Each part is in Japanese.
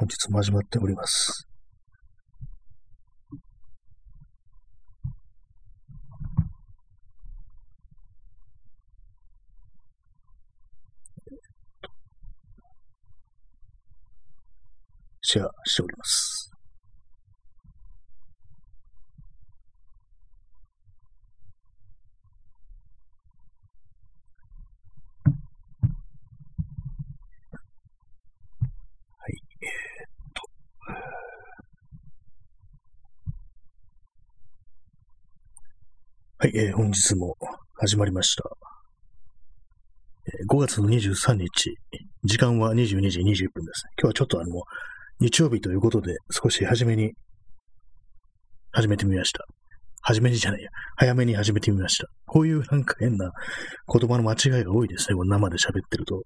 本日も始まっております。シェアしております。はい、えーっと。はい、えー本日も始まりました。えー5月の23日、時間は22時20分です。今日はちょっとあの、日曜日ということで、少し早めに、始めてみました。早めにじゃないや。早めに始めてみました。こういうなんか変な言葉の間違いが多いですね。この生で喋ってると。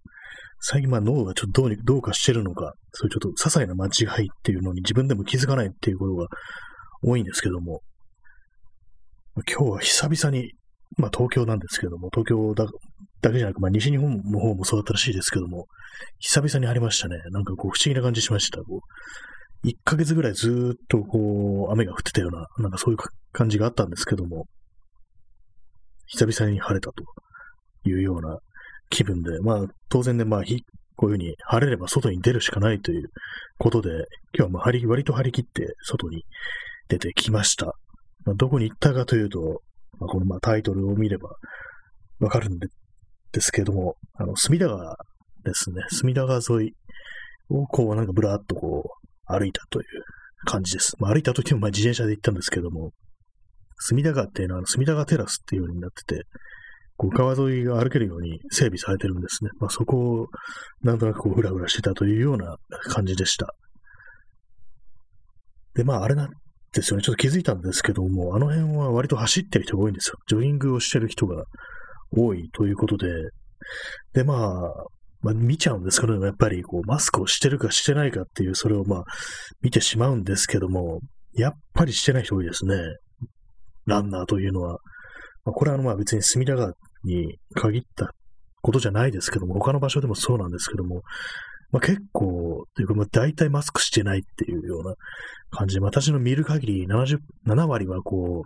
最近まあ脳がちょっとどうにどうかしてるのか、そういうちょっと些細な間違いっていうのに自分でも気づかないっていうことが多いんですけども、今日は久々に、まあ東京なんですけども、東京だだけじゃなく、まあ西日本の方もそうだったらしいですけども、久々にありましたね。なんかこう不思議な感じしました。こう1ヶ月ぐらいずっとこう雨が降ってたような、なんかそういう感じがあったんですけども、久々に晴れたというような気分で、まあ当然ね、まあひこういうふうに晴れれば外に出るしかないということで、今日はまあ割と張り切って外に出てきました。まあ、どこに行ったかというと、まあ、このまあタイトルを見ればわかるんでですけども、あの、隅田川ですね。隅田川沿いをこうなんかぶらっとこう歩いたという感じです。まあ、歩いたといってもまあ自転車で行ったんですけども、隅田川っていうのは隅田川テラスっていうようになってて、こう川沿いが歩けるように整備されてるんですね。まあ、そこをなんとなくこうふらふらしてたというような感じでした。で、まああれなですよね。ちょっと気づいたんですけども、あの辺は割と走ってる人が多いんですよ。ジョギングをしてる人が多いということで、で、まあ、まあ、見ちゃうんですけど、やっぱりこうマスクをしてるかしてないかっていう、それをまあ見てしまうんですけども、やっぱりしてない人多いですね。ランナーというのは。まあ、これはあのまあ別に隅田川に限ったことじゃないですけども、他の場所でもそうなんですけども、まあ、結構、というかまあ大体マスクしてないっていうような感じで、私の見る限り70 7割はこ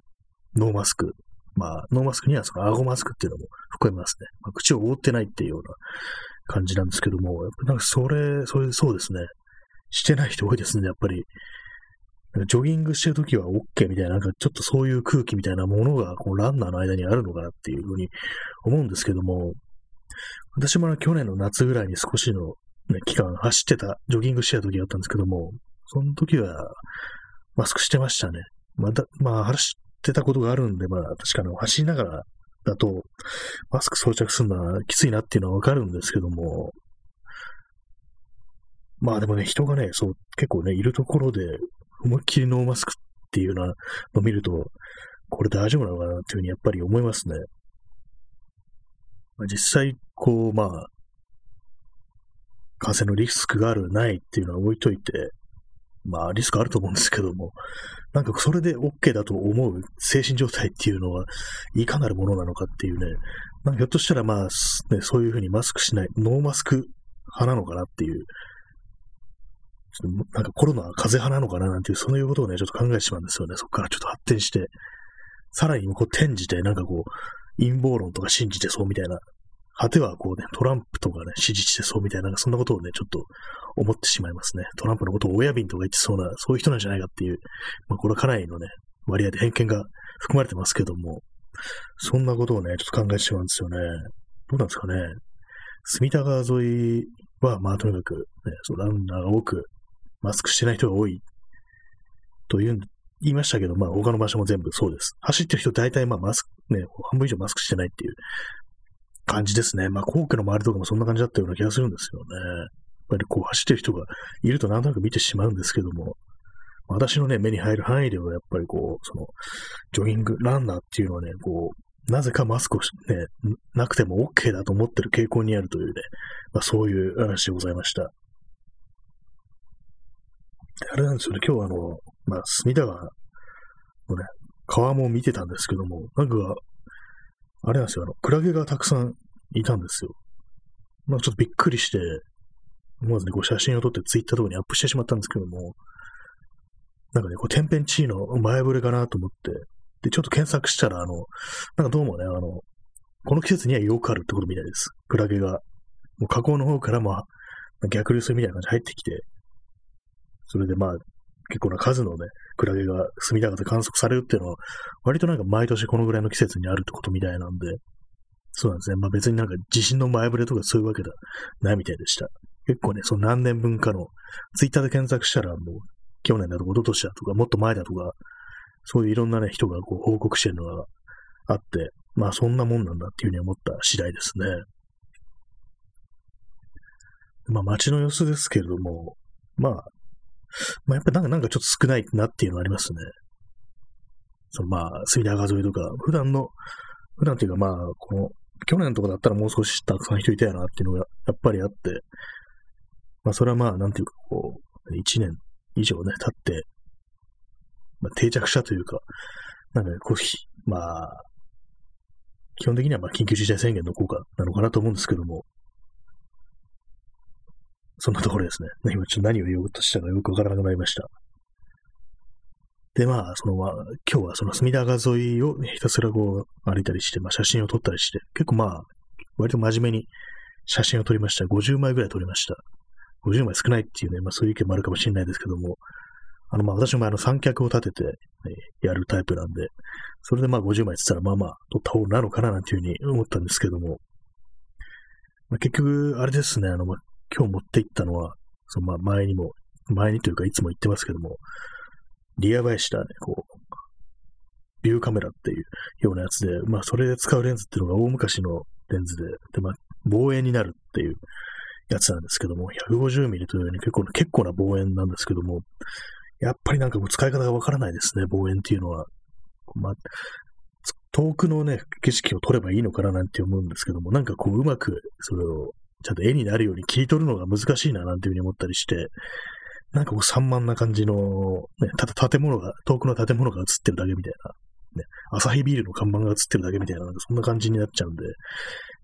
う、ノーマスク。まあ、ノーマスクにはその顎マスクっていうのも含めますね。まあ、口を覆ってないっていうような感じなんですけども、やっぱなんかそれ、それ、そうですね。してない人多いですね、やっぱり。ジョギングしてるときは OK みたいな、なんかちょっとそういう空気みたいなものが、こうランナーの間にあるのかなっていうふうに思うんですけども、私も去年の夏ぐらいに少しの、ね、期間走ってた、ジョギングしてた時があったんですけども、その時はマスクしてましたね。ま、だまあ、走ってたことがあるんで、まあ、確かに走りながらだと、マスク装着するのはきついなっていうのはわかるんですけども、まあでもね、人がね、そう、結構ね、いるところで、思いっきりノーマスクっていうのを見ると、これ大丈夫なのかなっていうふうにやっぱり思いますね。まあ、実際、こう、まあ、感染のリスクがある、ないっていうのは置いといて、まあ、リスクあると思うんですけども、なんかそれで OK だと思う精神状態っていうのは、いかなるものなのかっていうね、なんかひょっとしたらまあ、ね、そういうふうにマスクしない、ノーマスク派なのかなっていう、ちょっとなんかコロナは風邪派なのかななんていう、そういうことをね、ちょっと考えてしまうんですよね。そこからちょっと発展して、さらにこう転じて、なんかこう、陰謀論とか信じてそうみたいな、果てはこうね、トランプとかね、支持してそうみたいな、なんかそんなことをね、ちょっと思ってしまいますね。トランプのことを親瓶とか言ってそうな、そういう人なんじゃないかっていう、まあこれはかなりのね、割合で偏見が含まれてますけども、そんなことをね、ちょっと考えてしまうんですよね。どうなんですかね。隅田川沿いは、まあとにかく、ね、そうランナーが多く、マスクしてない人が多いという言いましたけど、まあ他の場所も全部そうです。走ってる人大体まあマスク、ね、半分以上マスクしてないっていう感じですね。まあ皇居の周りとかもそんな感じだったような気がするんですよね。やっぱりこう走ってる人がいるとなんとなく見てしまうんですけども、私のね、目に入る範囲ではやっぱりこう、その、ジョギング、ランナーっていうのはね、こう、なぜかマスクをね、なくても OK だと思ってる傾向にあるというね、まあそういう話でございました。あれなんですよね、今日あの、まあ、隅田川のね、川も見てたんですけども、なんか、あれなんですよ、あの、クラゲがたくさんいたんですよ。まあ、ちょっとびっくりして、思わずね、こう写真を撮ってツイッターとかにアップしてしまったんですけども、なんかね、こう、天変地異の前触れかなと思って、で、ちょっと検索したら、あの、なんかどうもね、あの、この季節にはよくあるってことみたいです。クラゲが。もう河口の方から、まあ、逆流するみたいな感じで入ってきて、それでまあ、結構な数のね、クラゲが隅田川で観測されるっていうのは、割となんか毎年このぐらいの季節にあるってことみたいなんで、そうなんですね。まあ別になんか地震の前触れとかそういうわけではないみたいでした。結構ね、その何年分かの、ツイッターで検索したらもう、去年だとか、一昨年だとか、もっと前だとか、そういういろんなね、人がこう報告してるのがあって、まあそんなもんなんだっていうふうに思った次第ですね。まあ街の様子ですけれども、まあ、まあやっぱなんかなんかちょっと少ないなっていうのはありますね。そのまあ、隅田川沿いとか、普段の、普段っていうかまあ、この、去年とかだったらもう少したくさん人いたよなっていうのがやっぱりあって、まあそれはまあ、なんていうかこう、一年以上ね、経って、まあ、定着したというか、なんか、こう、まあ、基本的にはまあ緊急事態宣言の効果なのかなと思うんですけども、そんなところですね。今ちょっと何を言おうとしたかよくわからなくなりました。で、まあ、その、まあ、今日はその隅田川沿いを、ひたすらこう歩いたりして、まあ写真を撮ったりして、結構まあ、割と真面目に写真を撮りました。50枚ぐらい撮りました。50枚少ないっていうね、まあそういう意見もあるかもしれないですけども、あの、まあ私もあの三脚を立てて、ね、やるタイプなんで、それでまあ50枚って言ったらまあまあ撮った方なのかななんていうふうに思ったんですけども、まあ、結局、あれですね、あの、まあ、今日持っていったのは、そのまあ前にも、前にというかいつも言ってますけども、リアバイしたね、こう、ビューカメラっていうようなやつで、まあそれで使うレンズっていうのが大昔のレンズで、で、まあ望遠になるっていうやつなんですけども、150ミリというように結構結構な望遠なんですけども、やっぱりなんかもう使い方がわからないですね、望遠っていうのは。まあ、遠くのね、景色を撮ればいいのかななんて思うんですけども、なんかこううまくそれをちゃんと絵になるように切り取るのが難しいななんていうふうに思ったりして、なんかこう散漫な感じの、ね、ただ建物が、遠くの建物が映ってるだけみたいな、ね、朝日ビールの看板が映ってるだけみたいな、なんかそんな感じになっちゃうんで、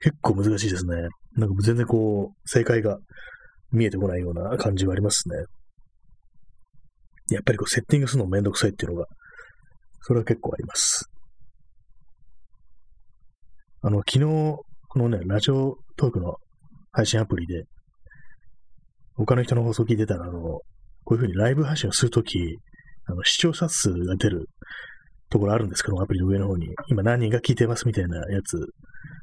結構難しいですね。なんか全然こう、正解が見えてこないような感じはありますね。やっぱりこうセッティングするのめんどくさいっていうのが、それは結構あります。あの、昨日、このね、ラジオトークの配信アプリで、他の人の放送聞いてたら、あの、こういうふうにライブ配信をするとき、あの、視聴者数が出るところあるんですけど、アプリの上の方に、今何人が聞いてますみたいなやつ、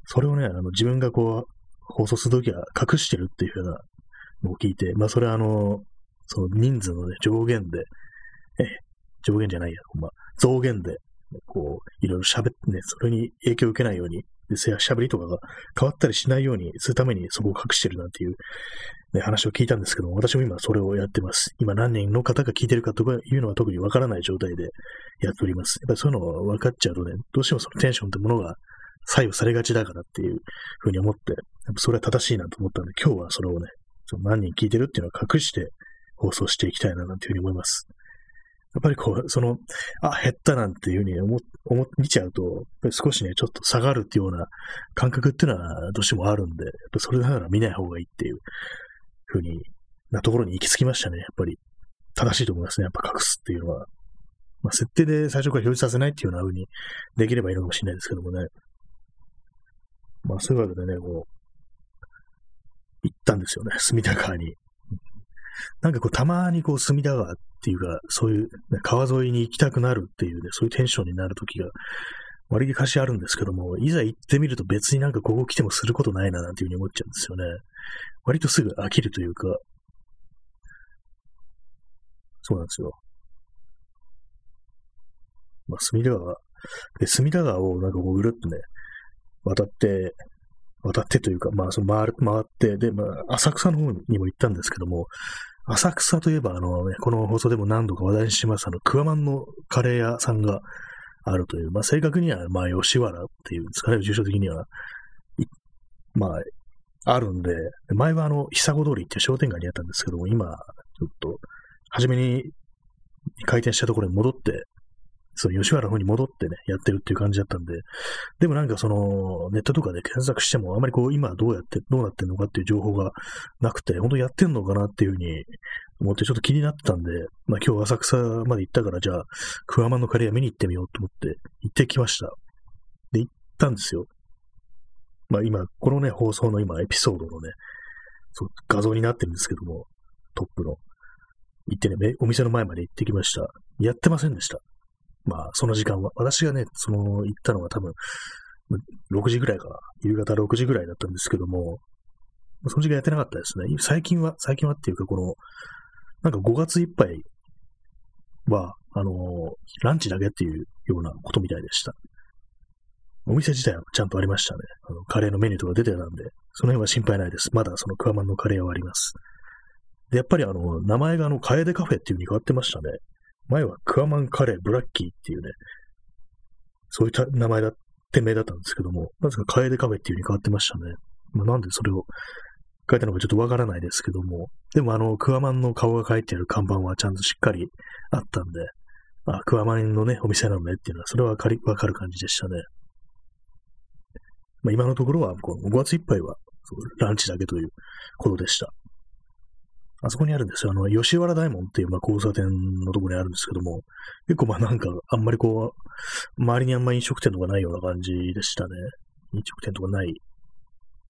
それをね、あの、自分がこう、放送するときは隠してるっていうふうなのを聞いて、まあ、それはあの、その人数のね、上限で、え、上限じゃないや、まあ、増減で、こう、いろいろ喋ってね、それに影響を受けないように、で、喋りとかが変わったりしないようにするためにそこを隠してるなんていう、ね、話を聞いたんですけども、私も今それをやってます。今何人の方が聞いてるかとかいうのは特にわからない状態でやっております。やっぱりそういうのが分かっちゃうとね、どうしてもそのテンションってものが左右されがちだからっていうふうに思って、やっぱそれは正しいなと思ったんで、今日はそれをね、その何人聞いてるっていうのを隠して放送していきたいななんていうふうに思います。やっぱりこう、その、あ、減ったなんていうふうに思、思、見ちゃうと、少しね、ちょっと下がるっていうような感覚っていうのはどうしてもあるんで、やっぱそれなら見ない方がいいっていうふうになところに行き着きましたね、やっぱり。正しいと思いますね、やっぱ隠すっていうのは。まあ、設定で最初から表示させないっていうような風にできればいいのかもしれないですけどもね。まあ、そういうわけでね、こう、行ったんですよね、隅田川に。なんかこう、たまにこう、隅田川っていうか、そういう、ね、川沿いに行きたくなるっていうね、そういうテンションになるときが、割りかしあるんですけども、いざ行ってみると別になんかここ来てもすることないななんていうふうに思っちゃうんですよね。割とすぐ飽きるというか、そうなんですよ。まあ、隅田川、で、隅田川をなんかこうぐるっとね、渡って、渡ってというか、まあ、その回る、回って、で、まあ、浅草の方にも行ったんですけども、浅草といえば、あのね、この放送でも何度か話題にします、あの、クワマンのカレー屋さんがあるという、まあ、正確には、まあ、吉原っていうんですかね、住所的には、まあ、あるんで、前はあの、久子通りっていう商店街にあったんですけども、今、ちょっと、初めに開店したところに戻って、その吉原の方に戻ってね、やってるっていう感じだったんで、でもなんかその、ネットとかで検索しても、あまりこう、今どうやって、どうなってんのかっていう情報がなくて、本当やってんのかなっていうふうに思ってちょっと気になってたんで、まあ今日浅草まで行ったから、じゃあ、クワマンのカレー屋見に行ってみようと思って行ってきました。で、行ったんですよ。まあ今、このね、放送の今、エピソードのね、そう画像になってるんですけども、トップの。行ってね、お店の前まで行ってきました。やってませんでした。まあ、その時間は。私がね、その、行ったのが多分、6時ぐらいかな。夕方6時ぐらいだったんですけども、その時間やってなかったですね。最近は、最近はっていうか、この、なんか5月いっぱいは、あのランチだけっていうようなことみたいでした。お店自体はちゃんとありましたね。あのカレーのメニューとか出てたんで、その辺は心配ないです。まだそのクワマンのカレーはあります。で、やっぱりあの、名前があの、カエデカフェっていう風に変わってましたね。前はクワマンカレーブラッキーっていうね、そういった名前だ、店名だったんですけども、なぜかカエデカフェっていう風に変わってましたね。まあ、なんでそれを書いたのかちょっとわからないですけども、でもあの、クワマンの顔が書いてある看板はちゃんとしっかりあったんで、あ、クワマンのね、お店なのねっていうのは、それはわかり、わかる感じでしたね。まあ、今のところは、この5月いっぱいは、ランチだけということでした。あそこにあるんですよ。あの、吉原大門っていう、まあ、交差点のところにあるんですけども、結構まあなんか、あんまりこう、周りにあんまり飲食店とかないような感じでしたね。飲食店とかない。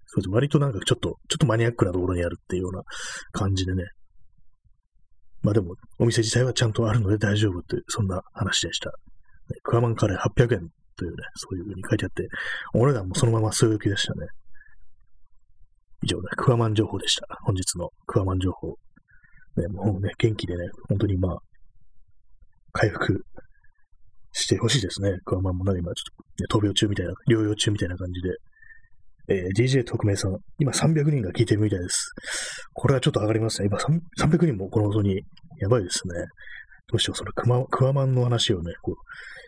そうです。割となんかちょっと、ちょっとマニアックなところにあるっていうような感じでね。まあでも、お店自体はちゃんとあるので大丈夫っていう、そんな話でした。クワマンカレー800円というね、そういう風に書いてあって、お値段もそのまま据え置きでしたね。以上ね、クワマン情報でした。本日のクワマン情報。ね、もうね、元気でね、本当にまあ、回復してほしいですね。クワマンもな今ちょっと、ね、闘病中みたいな、療養中みたいな感じで。えー、DJ 特命さん、今300人が聞いてるみたいです。これはちょっと上がりますね。今300人もこの放送に、やばいですね。どうしよう、そのクマクワマンの話をね、こう、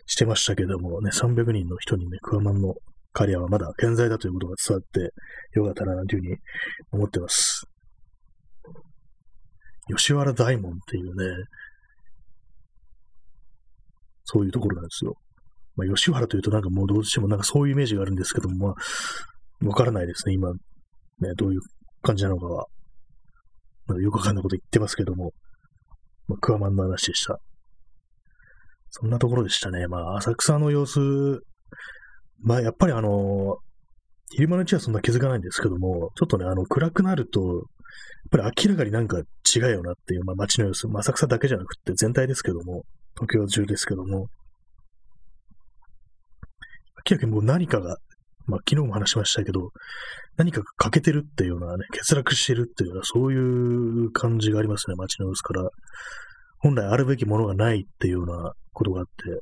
してましたけどもね、300人の人にね、クワマンのカリアはまだ健在だということが伝わってよかったな、なんていうふうに思ってます。吉原大門っていうね、そういうところなんですよ。まあ、吉原というとなんかもうどうしてもなんかそういうイメージがあるんですけども、まあ、わからないですね、今、ね、どういう感じなのかは。まあ、よくわかんないこと言ってますけども、まあ、クワマンの話でした。そんなところでしたね。まあ、浅草の様子、まあ、やっぱりあの、昼間のうちはそんな気づかないんですけども、ちょっとね、あの、暗くなると、やっぱり明らかになんか違うよなっていう、まあ、街の様子、まあ、浅草だけじゃなくて全体ですけども、東京中ですけども、明らかにもう何かが、まあ、昨日も話しましたけど、何かが欠けてるっていうようなね、欠落してるっていうような、そういう感じがありますね、街の様子から。本来あるべきものがないっていうようなことがあって、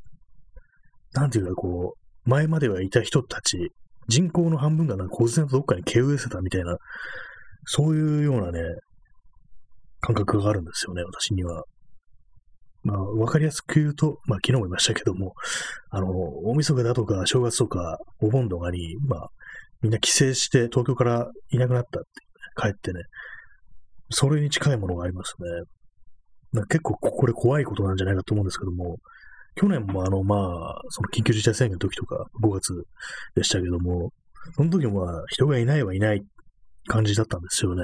なんていうかこう、前まではいた人たち、人口の半分がなんか忽然とどっかに毛植えせたみたいな、そういうようなね、感覚があるんですよね、私には。まあ、わかりやすく言うと、まあ、昨日も言いましたけども、あの、大晦日だとか、正月とか、お盆とかに、まあ、みんな帰省して東京からいなくなったって、ね、帰ってね、それに近いものがありますね。なんか結構これ怖いことなんじゃないかと思うんですけども、去年もあの、まあ、その緊急事態宣言の時とか、5月でしたけども、その時もまあ、人がいないはいない感じだったんですよね。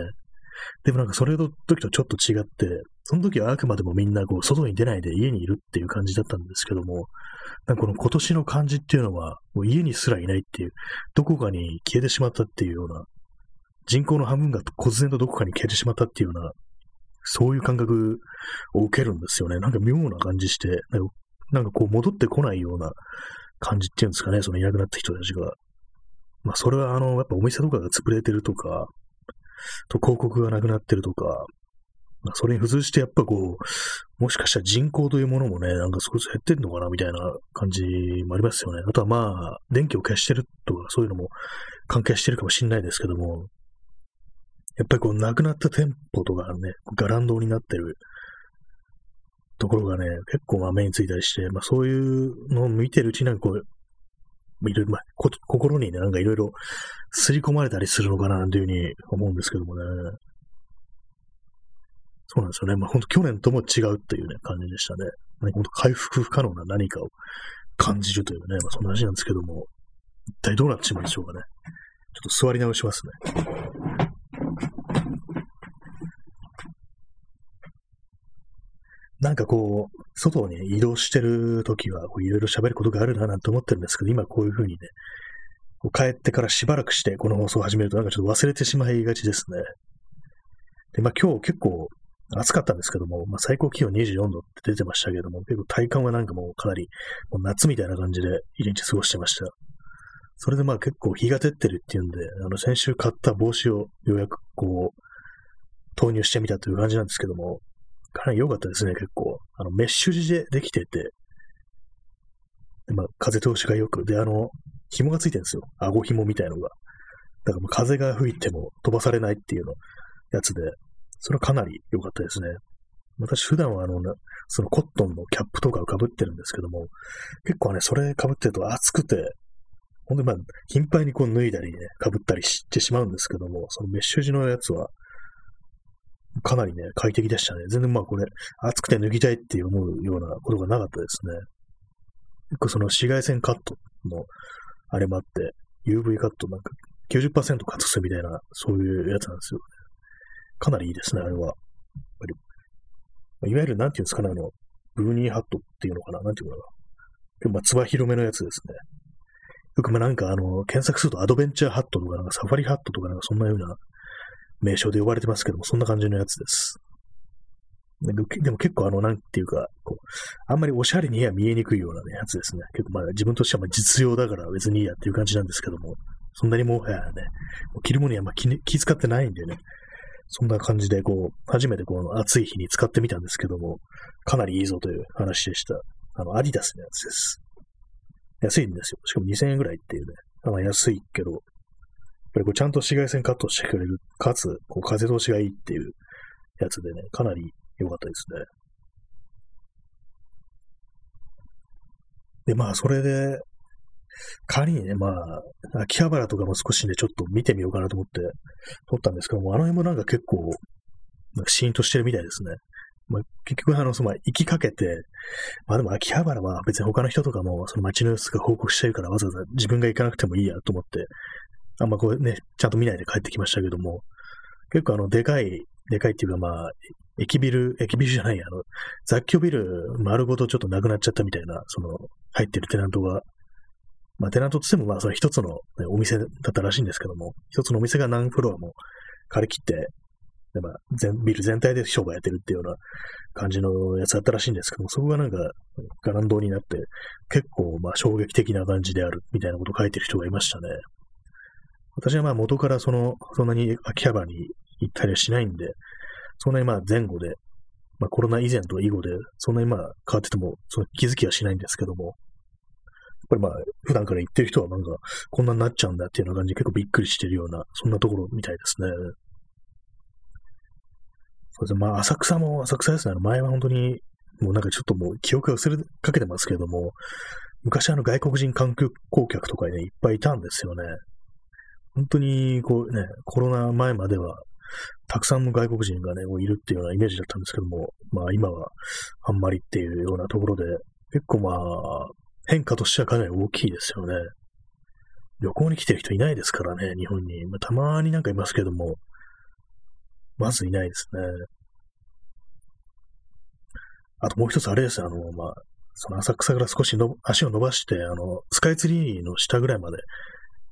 でもなんかそれの時とちょっと違って、その時はあくまでもみんなこう外に出ないで家にいるっていう感じだったんですけども、なんかこの今年の感じっていうのは、もう家にすらいないっていう、どこかに消えてしまったっていうような、人口の半分が忽然とどこかに消えてしまったっていうようなそういう感覚を受けるんですよね。なんか妙な感じして、なんかこう戻ってこないような感じっていうんですかね、そのいなくなった人たちが。まあそれはあの、やっぱお店とかが潰れてるとか、と広告がなくなってるとか、まあ、それに付随してやっぱこう、もしかしたら人口というものもね、なんか少し減ってんのかなみたいな感じもありますよね。あとはまあ、電気を消してるとかそういうのも関係してるかもしれないですけども、やっぱりこう、亡くなった店舗とかね、ガランドになってるところがね、結構まあ目についたりして、まあそういうのを見てるうちになんかこう、いろいろ、まあ、心にね、なんかいろいろ刷り込まれたりするのかな、というふうに思うんですけどもね。そうなんですよね。まあ本当去年とも違うっていうね、感じでしたね。何か本当回復不可能な何かを感じるというね、まあそんな話なんですけども、一体どうなってしまうんでしょうかね。ちょっと座り直しますね。なんかこう、外に移動してるときは、いろいろ喋ることがあるななんて思ってるんですけど、今こういう風にね、こう帰ってからしばらくしてこの放送を始めると、なんかちょっと忘れてしまいがちですね。で、まあ今日結構暑かったんですけども、まあ最高気温24度って出てましたけども、結構体感はなんかもうかなりもう夏みたいな感じで一日過ごしてました。それでまあ結構日が照ってるっていうんで、あの先週買った帽子をようやくこう、投入してみたという感じなんですけども、かなり良かったですね、結構。あの、メッシュ地でできてて、でまあ、風通しが良く、で、あの、紐がついてるんですよ。顎紐みたいのが。だから風が吹いても飛ばされないっていうの、やつで、それはかなり良かったですね。私普段はあの、そのコットンのキャップとかを被ってるんですけども、結構ね、それ被ってると暑くて、ほんとまあ、頻繁にこう脱いだりね、被ったりしてしまうんですけども、そのメッシュ地のやつは、かなりね、快適でしたね。全然まあこれ、暑くて脱ぎたいって思うようなことがなかったですね。結構その紫外線カットのあれもあって、UV カットなんか90%カットするみたいな、そういうやつなんですよ。かなりいいですね、あれは。やっぱり。いわゆる、なんていうんですかね、あの、ブーニーハットっていうのかな、なんていうのかな。結構まあ、つば広めのやつですね。よくまあなんかあの、検索するとアドベンチャーハットとか、なんかサファリハットとか、なんかそんなような名称で呼ばれてますけども、そんな感じのやつです。でも結構あの、なんていうか、こう、あんまりおしゃれには見えにくいような、やつですね。結構まあ自分としてはま実用だから別にいいやっていう感じなんですけども、そんなにもはやね、着るものにはま気気遣ってないんでね、そんな感じでこう、初めてこの暑い日に使ってみたんですけども、かなりいいぞという話でした。あの、アディダスのやつです。安いんですよ。しかも2000円ぐらいっていうね。まあ安いけど、ぱりこうちゃんと紫外線カットしてくれる、かつ、こう風通しがいいっていうやつでね、かなり良かったですね。で、まあ、それで、仮にね、まあ、秋葉原とかも少しね、ちょっと見てみようかなと思って撮ったんですけども、あの辺もなんか結構、なんかシーンとしてるみたいですね。まあ、結局、あの、その、行きかけて、まあでも秋葉原は別に他の人とかも、その街の様子が報告してるからわざわざ自分が行かなくてもいいやと思って、あんまこうね、ちゃんと見ないで帰ってきましたけども、結構あの、でかい、でかいっていうかまあ、駅ビル、駅ビルじゃないや、あの、雑居ビル丸ごとちょっとなくなっちゃったみたいな、その、入ってるテナントが、まあテナントとしてもまあその一つの、ね、お店だったらしいんですけども、一つのお店が何フロアも借り切って、でまあ、全ビル全体で商売やってるっていうような感じのやつだったらしいんですけども、そこがなんか、ガランドになって、結構まあ衝撃的な感じであるみたいなことを書いてる人がいましたね。私はまあ元からその、そんなに秋葉原に行ったりはしないんで、そんなにまあ前後で、まあコロナ以前と以後で、そんなにまあ変わってても、その気づきはしないんですけども、やっぱりまあ普段から行ってる人はなんかこんなになっちゃうんだっていうような感じで結構びっくりしてるような、そんなところみたいですね。そうですね。まあ浅草も浅草ですね。前は本当に、もうなんかちょっともう記憶が薄れかけてますけども、昔あの外国人観光客とかね、いっぱいいたんですよね。本当に、こうね、コロナ前までは、たくさんの外国人がね、いるっていうようなイメージだったんですけども、まあ今はあんまりっていうようなところで、結構まあ、変化としてはかなり大きいですよね。旅行に来てる人いないですからね、日本に。まあ、たまになんかいますけども、まずいないですね。あともう一つあれです、あの、まあ、その浅草から少しの足を伸ばして、あの、スカイツリーの下ぐらいまで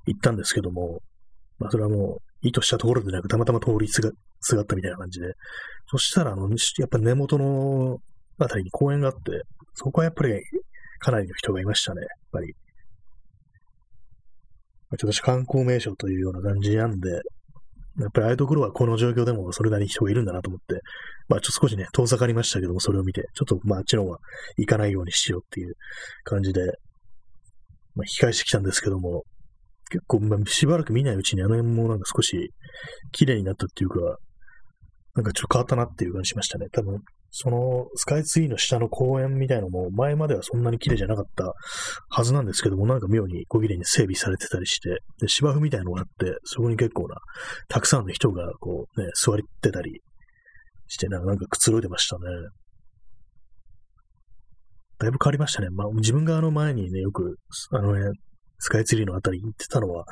行ったんですけども、まあ、それはもう、意図したところでなく、たまたま通りすがすがったみたいな感じで、そしたら、あの、やっぱ根元のあたりに公園があって、そこはやっぱりかなりの人がいましたね、やっぱり。ちょっと観光名所というような感じなんで、やっぱりああいうところはこの状況でもそれなりに人がいるんだなと思って、まあちょっと少しね、遠ざかりましたけども、それを見て、ちょっとまああっちの方は行かないようにしようっていう感じで、まあ引き返してきたんですけども、結構、まあ、しばらく見ないうちにあの辺もなんか少し綺麗になったっていうか、なんかちょっと変わったなっていう感じしましたね。多分、そのスカイツリーの下の公園みたいのも前まではそんなに綺麗じゃなかったはずなんですけども、なんか妙に小綺麗に整備されてたりして、で芝生みたいのがあって、そこに結構な、たくさんの人がこうね、座ってたりして、なんかくつろいでましたね。だいぶ変わりましたね。まあ、自分があの前にね、よく、あのね、スカイツリーのあたりに行ってたのは、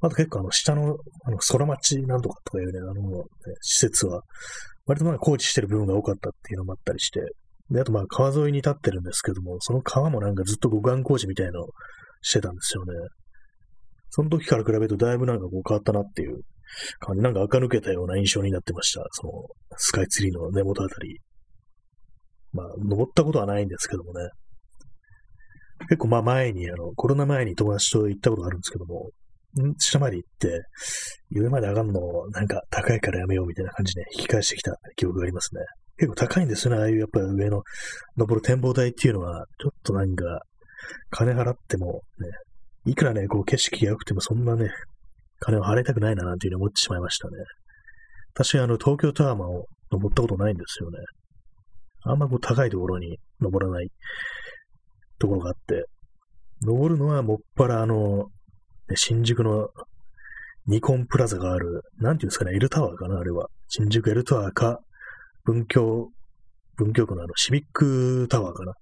あと結構あの下の、あの空町なんとかとかいうね、あの、ね、施設は、割とまあ工事してる部分が多かったっていうのもあったりして、で、あとまあ川沿いに立ってるんですけども、その川もなんかずっと護岸工事みたいのをしてたんですよね。その時から比べるとだいぶなんかこう変わったなっていう感じ、なんか垢抜けたような印象になってました。そのスカイツリーの根元あたり。まあ、登ったことはないんですけどもね。結構まあ前に、あの、コロナ前に友達と行ったことがあるんですけども、ん？下まで行って、上まで上がるのなんか高いからやめようみたいな感じで引き返してきた記憶がありますね。結構高いんですよね、ああいうやっぱり上の登る展望台っていうのは、ちょっとなんか、金払ってもね、いくらね、こう景色が良くてもそんなね、金を払いたくないななんていうふうに思ってしまいましたね。私はあの、東京タワーマンを登ったことないんですよね。あんまこう高いところに登らないところがあって、登るのはもっぱらあの、新宿のニコンプラザがある、なんていうんですかね、L タワーかな、あれは。新宿 L タワーか、文京、文京区のあの、シビックタワーかな。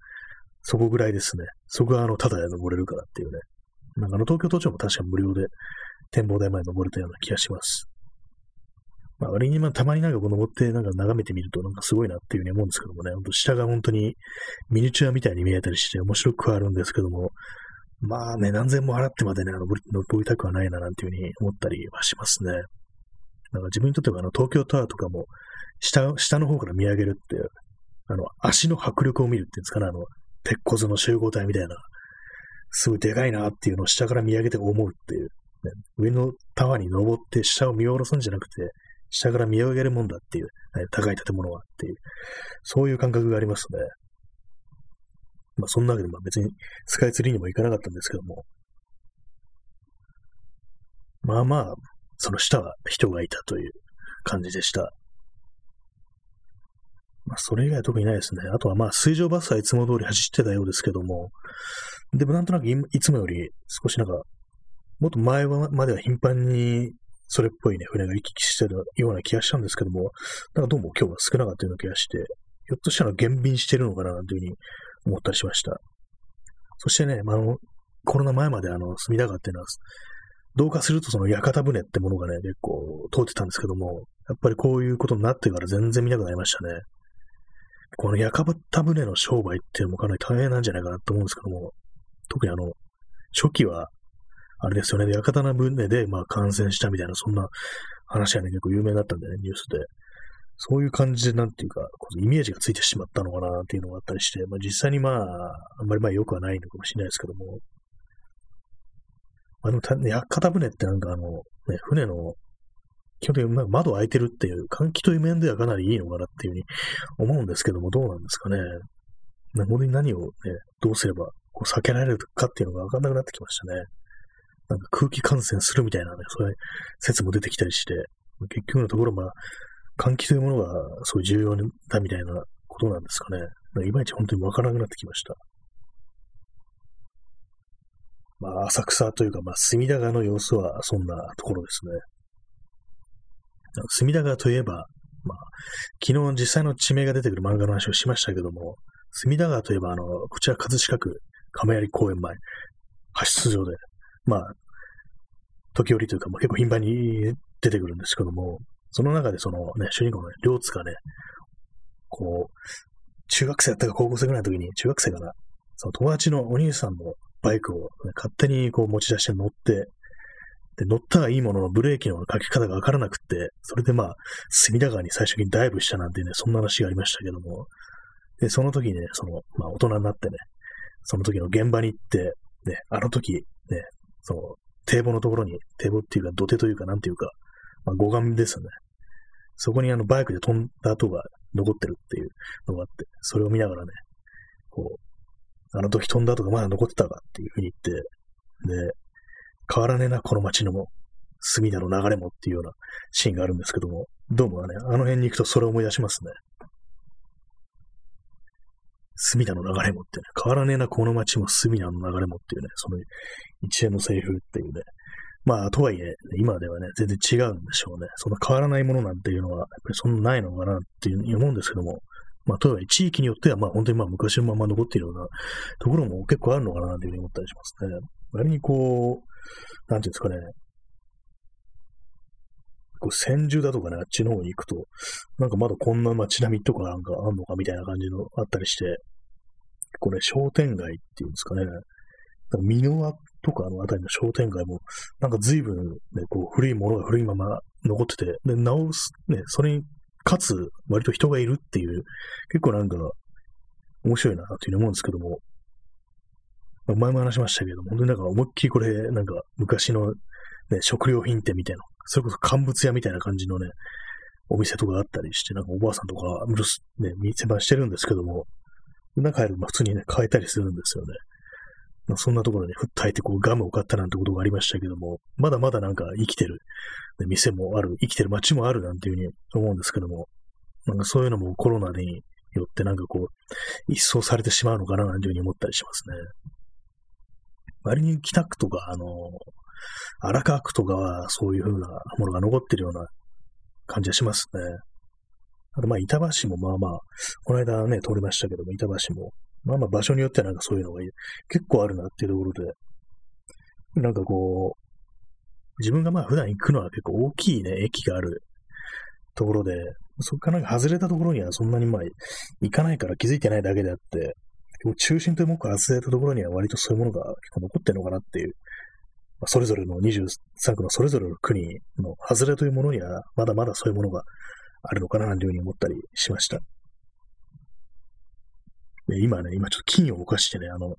そこぐらいですね。そこはあの、ただで登れるからっていうね。なんかあの、東京都庁も確か無料で展望台まで登れたような気がします。まあ、割にまあ、たまになんかこう登ってなんか眺めてみるとなんかすごいなっていうふうに思うんですけどもね、ほんと下が本当にミニチュアみたいに見えたりして面白くはあるんですけども、まあね、何千も払ってまでね、登り登りたくはないななんていうふうに思ったりはしますね。なんか自分にとってはあの東京タワーとかも下、下の方から見上げるっていう、あの、足の迫力を見るっていうんですかね、あの、鉄骨の集合体みたいな、すごいでかいなっていうのを下から見上げて思うっていう、ね、上のタワーに登って下を見下ろすんじゃなくて、下から見上げるもんだっていう、ね、高い建物はっていう、そういう感覚がありますね。まあそんなわけで、まあ別にスカイツリーにも行かなかったんですけども、まあまあ、その下は人がいたという感じでした。まあそれ以外は特にないですね。あとはまあ水上バスはいつも通り走ってたようですけども、でもなんとなくいつもより少しなんか、もっと前までは頻繁にそれっぽいね、船が行き来してるような気がしたんですけども、なんかどうも今日は少なかったような気がして、ひょっとしたら減便してるのかな、というふうに思ったりしました。そしてね、まあ、あの、コロナ前まであの、隅田川っていうのは、同化するとその屋形船ってものがね、結構通ってたんですけども、やっぱりこういうことになってから全然見なくなりましたね。この屋形船の商売っていうのもかなり大変なんじゃないかなと思うんですけども、特にあの、初期はあれですよね、屋形船で、まあ、感染したみたいな、そんな話がね、結構有名だったんでね、ニュースで。そういう感じで、なんていうか、イメージがついてしまったのかなっていうのがあったりして、まあ、実際にまあ、あんまりまあ良くはないのかもしれないですけども。まあ、でも、屋形船ってなんかあの、ね、船の、基本的に窓開いてるっていう、換気という面ではかなりいいのかなっていうふうに思うんですけども、どうなんですかね。本当に何をね、どうすればこう避けられるかっていうのがわかんなくなってきましたね。なんか空気感染するみたいなね、そういう説も出てきたりして、結局のところ、まあ、換気というものがすごい重要だみたいなことなんですかね。いまいち本当にわからなくなってきました。まあ、浅草というか、まあ、隅田川の様子はそんなところですね。隅田川といえば、まあ、昨日実際の地名が出てくる漫画の話をしましたけども、隅田川といえば、あの、こちら葛飾区亀有公園前、派出所で、まあ、時折というか、まあ、結構頻繁に出てくるんですけども、その中でそのね、主人公の、両津がね、こう、中学生だったか高校生ぐらいの時に、中学生かな、その友達のお兄さんのバイクを、ね、勝手にこう持ち出して乗って、で、乗ったはいいもののブレーキのかけ方がわからなくて、それでまあ、隅田川に最初にダイブしたなんてね、そんな話がありましたけども、で、その時にね、その、まあ大人になってね、その時の現場に行って、ね、あの時、ね、その、堤防のところに、堤防っていうか土手というか、なんていうか、まあ、護岸ですね。そこにあのバイクで飛んだ跡が残ってるっていうのがあって、それを見ながらね、こう、あの時飛んだ跡がまだ残ってたかっていうふうに言って、で、変わらねえな、この街のも、隅田の流れもっていうようなシーンがあるんですけども、どうもね、あの辺に行くとそれを思い出しますね。隅田の流れもってね、変わらねえな、この街も隅田の流れもっていうね、その一連のセリフっていうね。まあ、とはいえ、今ではね、全然違うんでしょうね。その変わらないものなんていうのは、やっぱりそんなないのかなっていうふうに思うんですけども、まあ、例え地域によっては、まあ本当にまあ昔のまま残っているようなところも結構あるのかなというふうに思ったりしますね。割にこう、なんていうんですかね、こう千住だとかね、あっちの方に行くと、なんかまだこんな街並みとかなんかあんのかみたいな感じのあったりして、これ商店街っていうんですかね、なんか箕輪とかのあたりの商店街も、なんか随分ね、こう古いものが古いまま残ってて、で、直す、ね、それに、かつ割と人がいるっていう、結構なんか面白いなというふうに思うんですけども、前も話しましたけども、本当になんか思いっきりこれ、なんか昔の、ね、食料品店みたいな、それこそ乾物屋みたいな感じのね、お店とかあったりして、なんかおばあさんとか、ね、店番してるんですけども、中入ると普通にね、買えたりするんですよね。まあ、そんなところにふっと入ってこうガムを買ったなんてことがありましたけども、まだまだなんか生きてる、ね、店もある、生きてる街もあるなんていうふうに思うんですけども、なんかそういうのもコロナによってなんかこう、一掃されてしまうのかななんていうふうに思ったりしますね。割に北区とか、あの、荒川区とかはそういう風なものが残ってるような感じがしますね。あと、まあ、板橋もまあまあ、この間ね、通りましたけども、板橋も、まあまあ場所によってはなんかそういうのが結構あるなっていうところで、なんかこう、自分がまあ普段行くのは結構大きいね、駅があるところで、そこからなんか外れたところにはそんなにまあ行かないから気づいてないだけであって、中心というものから外れたところには割とそういうものが結構残ってるのかなっていう、それぞれの23区のそれぞれの国の外れというものにはまだまだそういうものがあるのかなというふうに思ったりしました。で今ね、今ちょっと金を動かしてね、あの、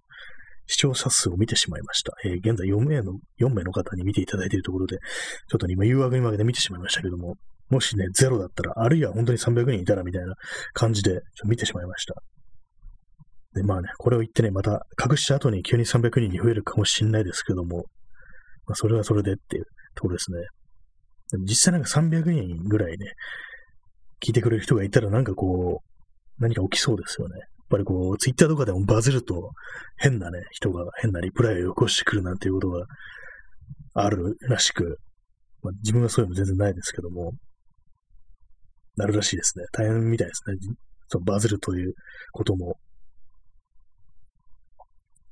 視聴者数を見てしまいました。えー、現在4名の、4名の方に見ていただいているところで、ちょっとね、今誘惑に負けて見てしまいましたけども、もしね、ゼロだったら、あるいは本当に300人いたらみたいな感じで、ちょっと見てしまいました。で、まあね、これを言ってね、また隠した後に急に300人に増えるかもしれないですけども、まあ、それはそれでっていうところですね。でも実際なんか300人ぐらいね、聞いてくれる人がいたらなんかこう、何か起きそうですよね。やっぱりこう、ツイッターとかでもバズると、変なね、人が変なリプライを起こしてくるなんていうことがあるらしく、まあ、自分はそういうの全然ないですけども、なるらしいですね。大変みたいですね。そのバズるということも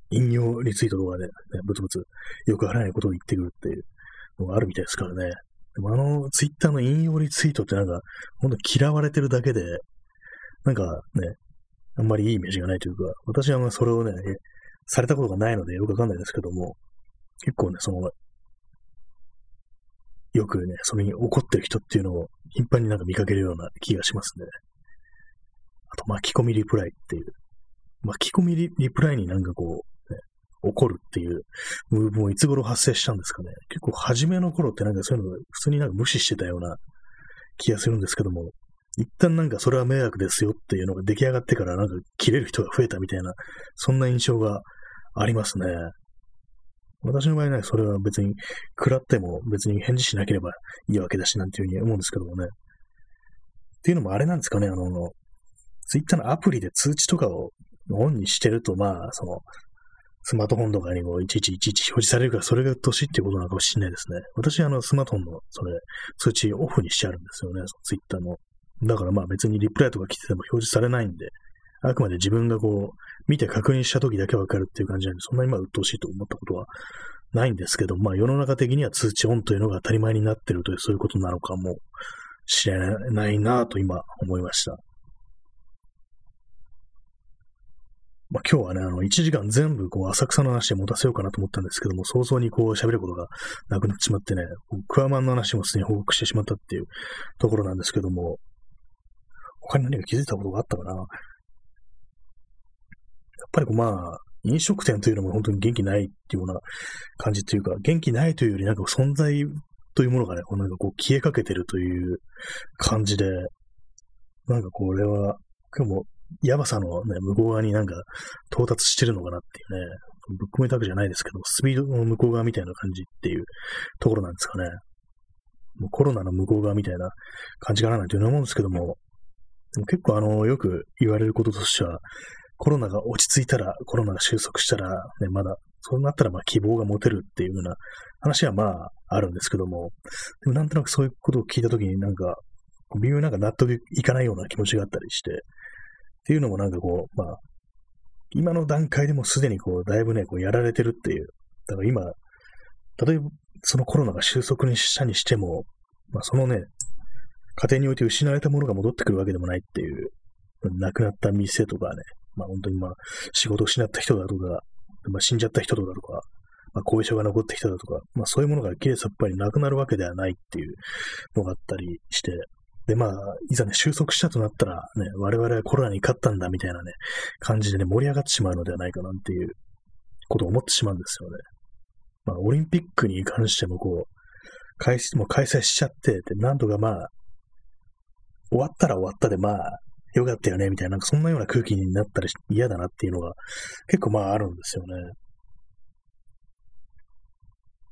引用リツイートとかで、ね、ブツブツよくわからないことを言ってくるっていうのがあるみたいですからね。でもあのツイッターの引用リツイートってなんか、ほんと嫌われてるだけで、なんかね、あんまりいいイメージがないというか、私はそれをね、されたことがないのでよくわかんないですけども、結構ね、その、よくね、それに怒ってる人っていうのを頻繁になんか見かけるような気がしますね。あと、巻き込みリプライっていう。巻き込みリプライになんかこう、起こるっていうムーブもいつ頃発生したんですかね。結構初めの頃ってなんかそういうの普通になんか無視してたような気がするんですけども、一旦なんかそれは迷惑ですよっていうのが出来上がってからなんか切れる人が増えたみたいな、そんな印象がありますね。私の場合ね、それは別に食らっても別に返事しなければいいわけだしなんていうふうに思うんですけどもね。っていうのもあれなんですかね、あの、ツイッターのアプリで通知とかをオンにしてると、まあ、その、スマートフォンとかにもいちいちいちいち表示されるから、それが年っていうことなのかもしれないですね。私、あの、スマートフォンの、それ、通知オフにしてあるんですよね、ツイッターの。だからまあ別にリプライとか来てても表示されないんで、あくまで自分がこう、見て確認した時だけわかるっていう感じなんで、そんなにまあ鬱陶しいと思ったことはないんですけど、まあ世の中的には通知オンというのが当たり前になってるという、そういうことなのかもしれないなと今思いました。まあ、今日はね、あの、1時間全部こう浅草の話で持たせようかなと思ったんですけども、早々にこう喋ることがなくなってしまってね、クワマンの話もすでに報告してしまったっていうところなんですけども、他に何か気づいたことがあったかな？やっぱりこうまあ、飲食店というのも本当に元気ないっていうような感じというか、元気ないというよりなんか存在というものがね、こうなんかこう消えかけてるという感じで、なんかこれは、今日もやばさのね、向こう側になんか到達してるのかなっていうね、ぶっ込めたわけじゃないですけど、スピードの向こう側みたいな感じっていうところなんですかね。もうコロナの向こう側みたいな感じかななんていうふうに思うんですけども、でも結構あの、よく言われることとしては、コロナが落ち着いたら、コロナが収束したら、ね、まだ、そうなったらまあ希望が持てるっていうような話はまああるんですけども、でもなんとなくそういうことを聞いたときになんか、微妙になんか納得いかないような気持ちがあったりして、っていうのもなんかこう、まあ、今の段階でもすでにこう、だいぶね、こうやられてるっていう。だから今、例えばそのコロナが収束にしたにしても、まあそのね、家庭において失われたものが戻ってくるわけでもないっていう、亡くなった店とかね、まあ本当にまあ仕事を失った人だとか、まあ死んじゃった人だとか、まあ後遺症が残った人だとか、まあそういうものがきれいさっぱりなくなるわけではないっていうのがあったりして、で、まあ、いざね、収束したとなったら、ね、我々はコロナに勝ったんだみたいなね、感じでね、盛り上がってしまうのではないかなっていうことを思ってしまうんですよね。まあ、オリンピックに関してもこう、開もう開催しちゃって、で、なんとかまあ、終わったら終わったでまあ、よかったよね、みたいな、なんかそんなような空気になったり嫌だなっていうのが結構まああるんですよね。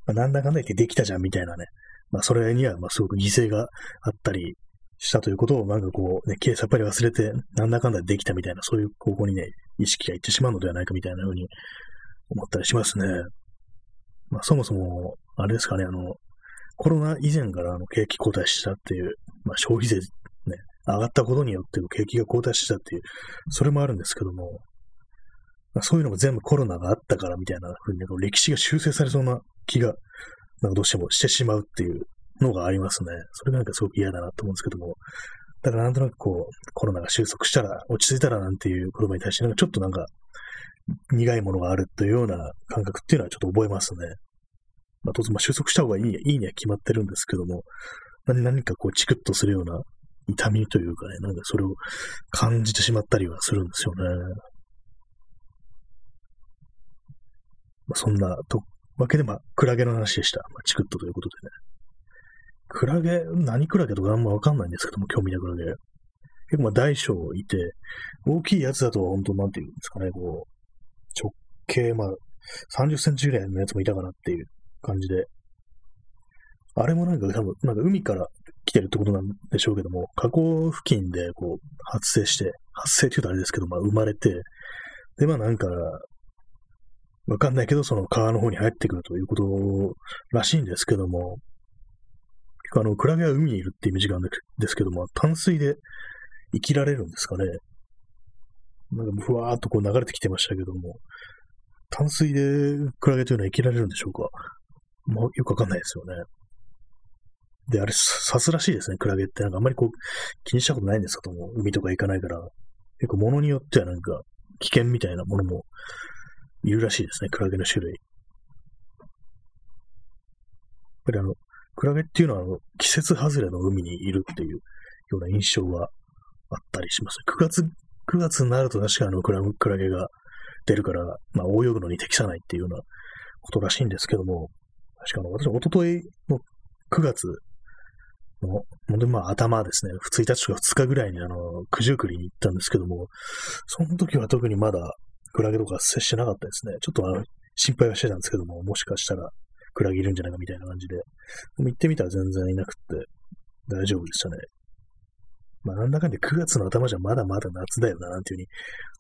まあ、なんだかんだ言ってできたじゃんみたいなね。まあそれにはまあすごく犠牲があったりしたということをなんかこうね、きれいさっぱり忘れてなんだかんだできたみたいな、そういう方向にね、意識がいってしまうのではないかみたいなふうに思ったりしますね。まあそもそも、あれですかね、あの、コロナ以前からあの景気後退したっていう、まあ消費税ね、上がったことによって景気が後退したっていう、それもあるんですけども、まあ、そういうのも全部コロナがあったからみたいな風に、歴史が修正されそうな気が、なんかどうしてもしてしまうっていうのがありますね。それがなんかすごく嫌だなと思うんですけども、だからなんとなくこう、コロナが収束したら、落ち着いたらなんていう言葉に対して、なんかちょっとなんか、苦いものがあるというような感覚っていうのはちょっと覚えますね。まあ、当然、まあ、収束した方がいい、いいには決まってるんですけども、何何かこう、チクッとするような痛みというかね、なんかそれを感じてしまったりはするんですよね。まあ、そんなとわけで、まあ、クラゲの話でした。まあ、チクッとということでね。クラゲ、何クラゲとかあんまわかんないんですけども、興味なクラゲ。結構まあ大小いて、大きいやつだと本当なんていうんですかね、こう、直径まあ30センチぐらいのやつもいたかなっていう感じで。あれもなんか多分、なんか海から来てるってことなんでしょうけども、河口付近でこう発生して、発生って言うとあれですけど、まあ生まれて、でまあなんか、わかんないけど、その川の方に入ってくるということらしいんですけども、あの、クラゲは海にいるってイメージがあるんですけども、淡水で生きられるんですかね。なんかふわーっとこう流れてきてましたけども、淡水でクラゲというのは生きられるんでしょうか？まあ、よくわかんないですよね。で、あれ、刺すらしいですね、クラゲって。なんかあんまりこう、気にしたことないんですか？と思う。海とか行かないから。結構物によってはなんか、危険みたいなものもいるらしいですね、クラゲの種類。やっぱりあの、クラゲっていうのは季節外れの海にいるっていうような印象はあったりします。9月、9月になると確かあのクラクラゲが出るから、まあ、泳ぐのに適さないっていうようなことらしいんですけども、確かあの、私、おとといの9月の、本当にまあ頭ですね、1日とか2日ぐらいにあの、九十九里に行ったんですけども、その時は特にまだクラゲとか接してなかったですね。ちょっとあの、心配はしてたんですけども、もしかしたらクラゲいるんじゃないかみたいな感じで。でも行ってみたら全然いなくって、大丈夫でしたね。まあ、なんだかんで9月の頭じゃまだまだ夏だよな、なんていうふうに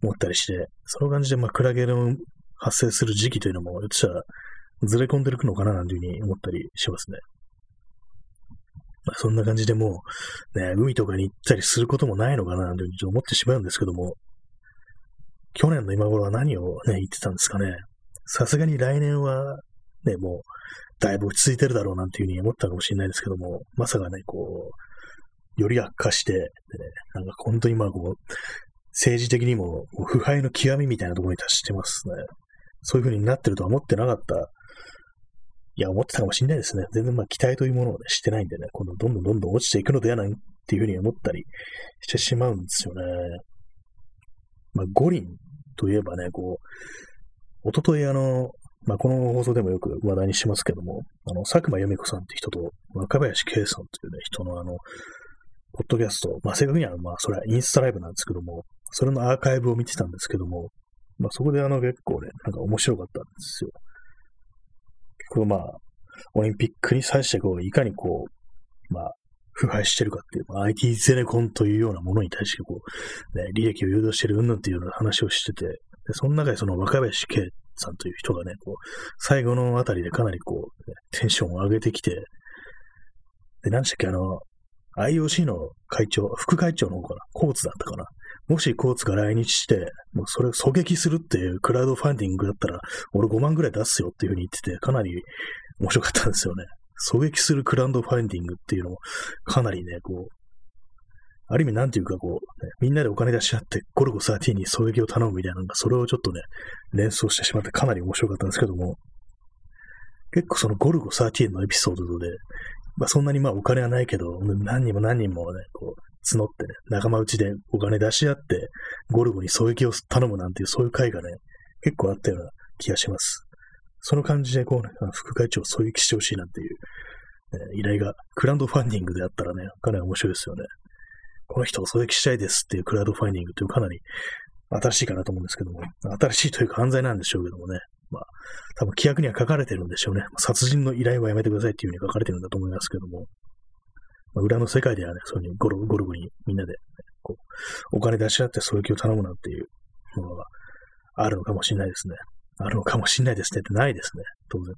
思ったりして、その感じで、まあ、クラゲの発生する時期というのも、ひょっしたらずれ込んでるのかな、なんていうふうに思ったりしますね。まあ、そんな感じでもう、ね、海とかに行ったりすることもないのかな、なんていうふうに思ってしまうんですけども、去年の今頃は何をね、言ってたんですかね。さすがに来年は、ね、もう、だいぶ落ち着いてるだろうなんていうふうに思ったかもしれないですけども、まさかね、こう、より悪化して、でね、なんか本当にまあこう、政治的にも腐敗の極みみたいなところに達してますね。そういうふうになってるとは思ってなかった。いや、思ってたかもしれないですね。全然まあ期待というものをね、してないんでね、今度どんどんどんどん落ちていくのではないっていうふうに思ったりしてしまうんですよね。まあ、五輪といえばね、こう、おとといあの、まあ、この放送でもよく話題にしますけども、あの、佐久間由美子さんって人と、若林圭さんというね、人のあの、ポッドキャスト、まあ、正確には、まあ、それはインスタライブなんですけども、それのアーカイブを見てたんですけども、まあ、そこであの、結構ね、なんか面白かったんですよ。結構まあ、オリンピックに際してこう、いかにこう、まあ、腐敗してるかっていう、まあ、IT ゼネコンというようなものに対してこう、ね、利益を誘導してるうんぬんっていうような話をしてて、でその中でその若林圭さんという人がね、こう、最後のあたりでかなりこう、テンションを上げてきて、で、何でしたっけ、あの、IOC の会長、副会長の方かな、コーツだったかな。もしコーツが来日して、もうそれを狙撃するっていうクラウドファンディングだったら、俺5万ぐらい出すよっていうふうに言ってて、かなり面白かったんですよね。狙撃するクラウドファンディングっていうのも、かなりね、こう、ある意味なんていうかこう、ね、みんなでお金出し合ってゴルゴ13に狙撃を頼むみたいなのが、それをちょっとね、連想してしまってかなり面白かったんですけども、結構そのゴルゴ13のエピソードで、まあそんなにまあお金はないけど、何人も何人もね、こう、募ってね、仲間内でお金出し合って、ゴルゴに狙撃を頼むなんていうそういう会がね、結構あったような気がします。その感じでこうね、副会長を狙撃してほしいなんていう、ね、依頼がクラウドファンディングであったらね、かなり面白いですよね。この人を狙撃したいですっていうクラウドファンディングというかなり新しいかなと思うんですけども、新しいというか犯罪なんでしょうけどもね、まあ、多分規約には書かれてるんでしょうね。殺人の依頼はやめてくださいっていうふうに書かれてるんだと思いますけども、まあ、裏の世界ではね、そういうゴルゴルゴにみんなで、ね、こう、お金出し合って狙撃を頼むなんていうものがあるのかもしれないですね。あるのかもしれないですねってないですね、当然。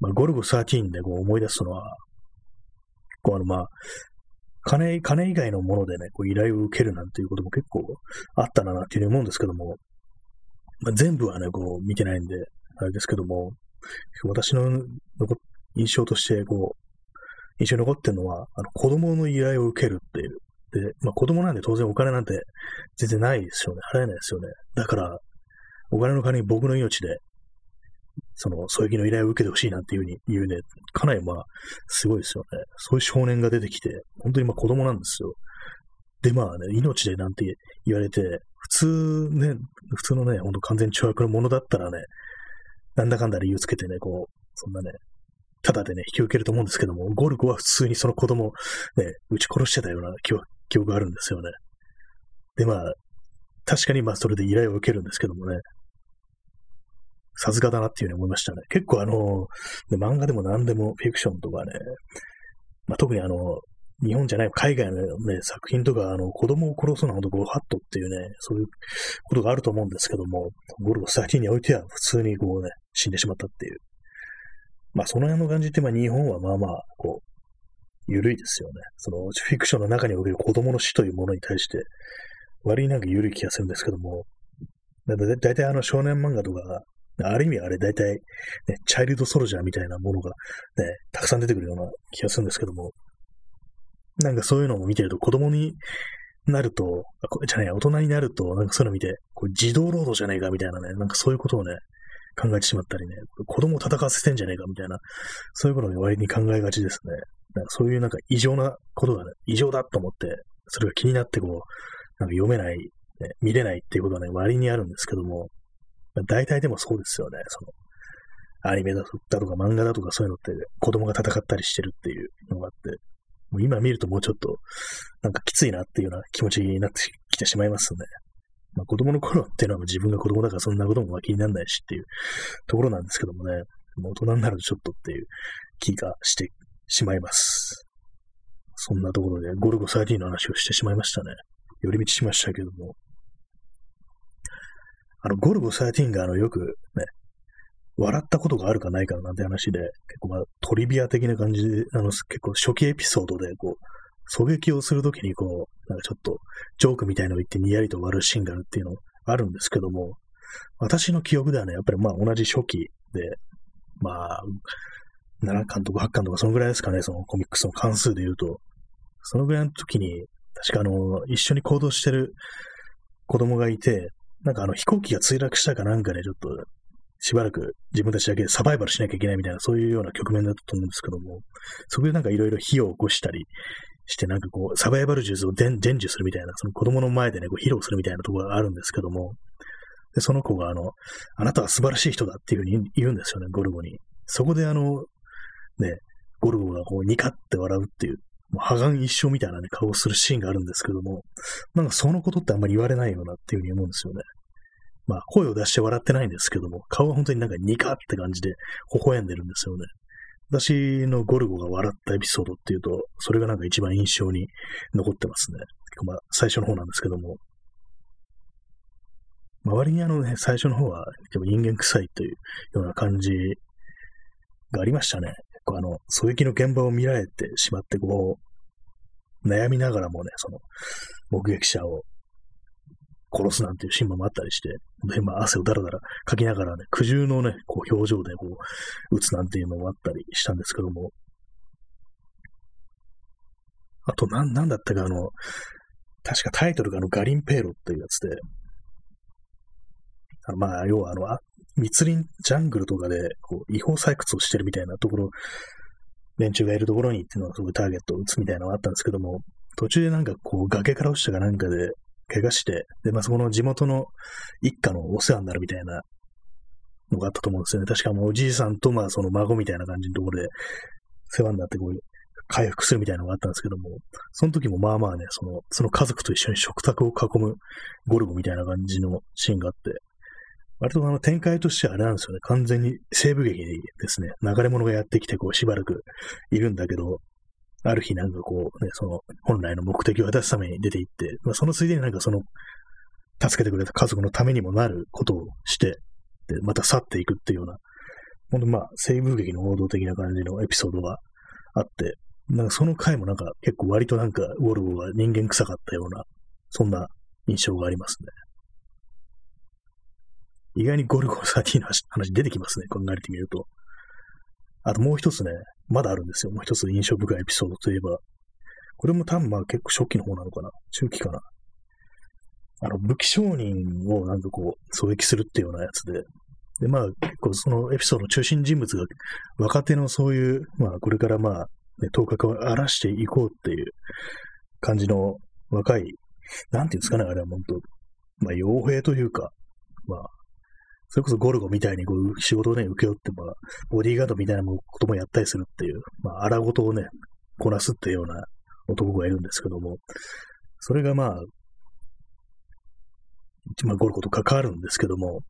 まあ、ゴルゴ13でこう思い出すのは、こうあの、まあ、金、金以外のものでね、こう依頼を受けるなんていうことも結構あったな、っていうふうに思うんですけども、まあ、全部はね、こう見てないんで、あれですけども、私の印象として、こう、印象に残ってるのは、あの、子供の依頼を受けるっていう。で、まあ子供なんで当然お金なんて全然ないですよね。払えないですよね。だから、お金の代わりに僕の命で、その、狙撃の依頼を受けてほしいなっていうふうに言うね、かなりまあ、すごいですよね。そういう少年が出てきて、本当にまあ子供なんですよ。で、まあね、命でなんて言われて、普通ね、普通のね、ほんと完全に懲悪のものだったらね、なんだかんだ理由つけてね、こう、そんなね、ただでね、引き受けると思うんですけども、ゴルゴは普通にその子供ね、撃ち殺してたような記憶があるんですよね。で、まあ、確かにまあそれで依頼を受けるんですけどもね、さすがだなっていうふうに思いましたね。結構あの、漫画でも何でもフィクションとかね、まあ、特にあの、日本じゃない海外のね、作品とか、あの、子供を殺すのは本当ゴーハットっていうね、そういうことがあると思うんですけども、ゴルゴ先においては普通にこうね、死んでしまったっていう。まあ、その辺の感じって、まあ、日本はまあまあ、こう、緩いですよね。その、フィクションの中における子供の死というものに対して、割になんか緩い気がするんですけども、だいたいあの少年漫画とかある意味あれ大体、ね、チャイルドソルジャーみたいなものがね、たくさん出てくるような気がするんですけども、なんかそういうのを見てると子供になると、あこじゃない、大人になると、なんかそういうの見て、これ自動労働じゃねえかみたいなね、なんかそういうことをね、考えてしまったりね、子供を戦わせてんじゃねえかみたいな、そういうことを割に考えがちですね。なんかそういうなんか異常なことがね、異常だと思って、それが気になってこう、なんか読めない、ね、見れないっていうことはね、割にあるんですけども、大体でもそうですよね。その、アニメだとか漫画だとかそういうのって子供が戦ったりしてるっていうのがあって、もう今見るともうちょっとなんかきついなっていうような気持ちになってきてしまいますね。まあ子供の頃っていうのはもう自分が子供だからそんなことも気にならないしっていうところなんですけどもね、もう大人になるとちょっとっていう気がしてしまいます。そんなところでゴルゴ13の話をしてしまいましたね。寄り道しましたけども。あの、ゴルゴ13があの、よくね、笑ったことがあるかないかなんて話で、結構まあ、トリビア的な感じで、あの、結構初期エピソードで、こう、狙撃をするときにこう、なんかちょっと、ジョークみたいのを言ってにやりと割るシーンがあるっていうのあるんですけども、私の記憶ではね、やっぱりまあ同じ初期で、まあ、7巻とか8巻とかそのぐらいですかね、そのコミックスの関数で言うと、そのぐらいの時に、確かあの、一緒に行動してる子供がいて、なんかあの飛行機が墜落したかなんかでちょっとしばらく自分たちだけでサバイバルしなきゃいけないみたいな、そういうような局面だったと思うんですけども、そこでなんかいろいろ火を起こしたりして、なんかこう、サバイバル術を伝授するみたいな、その子供の前でね、こう披露するみたいなところがあるんですけども、で、その子があの、あなたは素晴らしい人だっていうふうに言うんですよね、ゴルゴに。そこであの、ね、ゴルゴがこう、ニカって笑うっていう、破顔一生みたいなね、顔をするシーンがあるんですけども、なんかそのことってあんまり言われないよなっていうふうに思うんですよね。まあ、声を出して笑ってないんですけども、顔は本当になんかニカって感じで微笑んでるんですよね。私のゴルゴが笑ったエピソードっていうと、それがなんか一番印象に残ってますね。まあ、最初の方なんですけども。周りにあのね、最初の方は人間臭いというような感じがありましたね。あの、狙撃の現場を見られてしまって、こう、悩みながらもね、その、目撃者を殺すなんていうシーンもあったりして、で、まあ、汗をだらだらかきながらね、苦渋のね、こう、表情でこう、撃つなんていうのもあったりしたんですけども、あと、なん、なんだったか、あの、確かタイトルがあの、ガリンペーロっていうやつで、あのまあ、要はあの、あ密林ジャングルとかで、こう、違法採掘をしてるみたいなところ、連中がいるところにっていうのがすごいターゲットを撃つみたいなのがあったんですけども、途中でなんかこう、崖から落ちたかなんかで、怪我して、で、まあ、そこの地元の一家のお世話になるみたいなのがあったと思うんですよね。確かもうおじいさんと、まあ、その孫みたいな感じのところで、世話になってこう、回復するみたいなのがあったんですけども、その時もまあまあね、その、その家族と一緒に食卓を囲むゴルゴみたいな感じのシーンがあって、割とあの展開としてはあれなんですよね。完全に西部劇にですね。流れ物がやってきて、こうしばらくいるんだけど、ある日なんかこう、ね、その本来の目的を果たすために出て行って、まあ、そのついでになんかその、助けてくれた家族のためにもなることをして、で、また去っていくっていうような、ほんとまあ、西部劇の王道的な感じのエピソードがあって、なんかその回もなんか結構割となんかウォルゴが人間臭かったような、そんな印象がありますね。意外にゴルゴ13の話出てきますね、考えてみると。あともう一つね、まだあるんですよ。もう一つ印象深いエピソードといえば、これも多分まあ結構初期の方なのかな。中期かな。あの、武器商人をなんかこう、狙撃するっていうようなやつで、で、まあ、結構そのエピソードの中心人物が、若手のそういう、まあ、これからまあ、ね、頭角を荒らしていこうっていう感じの若い、なんていうんですかね、あれは本当。まあ、傭兵というか、まあ、それこそゴルゴみたいにこう仕事をね、受け負って、まあ、ボディーガードみたいなこともやったりするっていう、まあ、荒事をね、こなすっていうような男がいるんですけども、それがまあ、まあ、ゴルゴと関わるんですけども、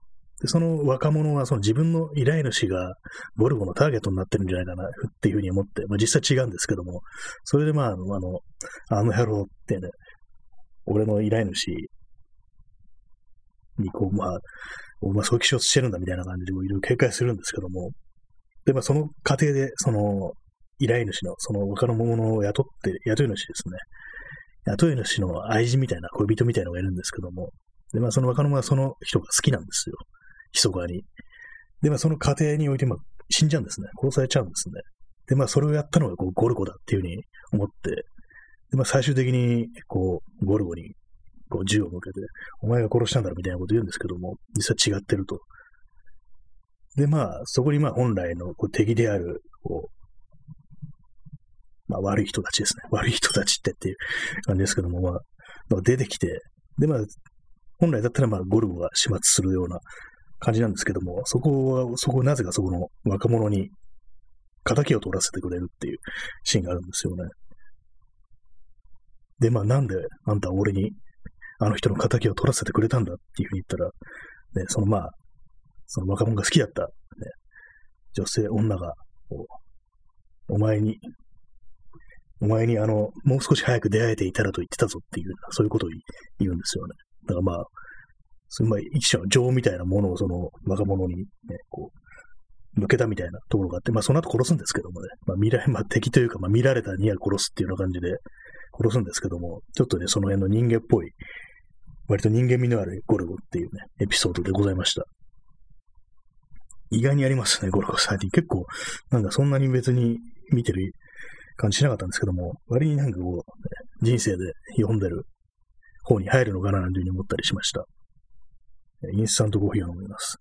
でその若者はその自分の依頼主がゴルゴのターゲットになってるんじゃないかなっていうふうに思って、まあ、実際違うんですけども、それでまあ、あの、あの野郎ってね、俺の依頼主にこう、まあ、まあ、そういう気象してるんだみたいな感じでいろいろ警戒するんですけども、で、まあ、その過程で、その、依頼主の、その他の者を雇って、雇い主ですね。雇い主の愛人みたいな、恋人みたいなのがいるんですけども、で、まあ、その若者はその人が好きなんですよ。密かに。で、まあ、その過程において、まあ、死んじゃうんですね。殺されちゃうんですね。で、まあ、それをやったのが、こう、ゴルゴだっていうふうに思って、で、まあ、最終的に、こう、ゴルゴにこう銃を向けて、お前が殺したんだろみたいなこと言うんですけども、実際違ってると。で、まあ、そこにまあ本来のこう敵である、こう、まあ悪い人たちですね。悪い人たちってっていう感じですけども、まあ、出てきて、で、まあ、本来だったらまあゴルゴが始末するような感じなんですけども、そこは、そこなぜかそこの若者に仇を取らせてくれるっていうシーンがあるんですよね。で、まあなんであんた俺にあの人の仇を取らせてくれたんだっていうふうに言ったら、ね、そのまあ、その若者が好きだった、ね、女性、女が、お前に、お前にあの、もう少し早く出会えていたらと言ってたぞっていう、そういうことを言うんですよね。だからまあ、そのまあ、一種の情みたいなものをその若者にね、こう、向けたみたいなところがあって、まあその後殺すんですけどもね、まあ見られ、まあ敵というか、まあ見られたには殺すっていうような感じで殺すんですけども、ちょっとね、その辺の人間っぽい割と人間味のあるゴルゴっていうね、エピソードでございました。意外にありますね、ゴルゴ13。結構、なんかそんなに別に見てる感じしなかったんですけども、割になんかこう、人生で読んでる方に入るのかななんていうふうに思ったりしました。インスタントコーヒーを飲みます。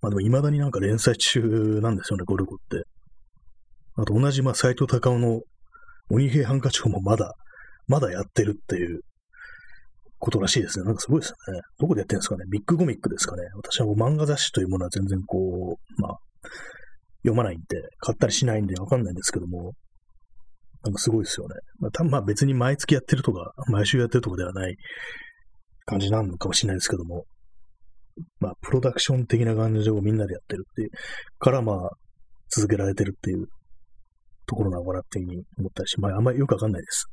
まあでも未だになんか連載中なんですよね、ゴルゴって。あと同じ、まあ、斎藤隆夫の鬼平犯科帳もまだ、まだやってるっていうことらしいですね。なんかすごいですね。どこでやってるんですかね。ビッグコミックですかね。私はもう漫画雑誌というものは全然こう、まあ、読まないんで、買ったりしないんでわかんないんですけども、なんかすごいですよね。まあ、多分まあ別に毎月やってるとか、毎週やってるとかではない感じなのかもしれないですけども、まあ、プロダクション的な感じをみんなでやってるっていう、からまあ、続けられてるっていうところなのかなっていうふうに思ったりし、まあ、あんまりよくわかんないです。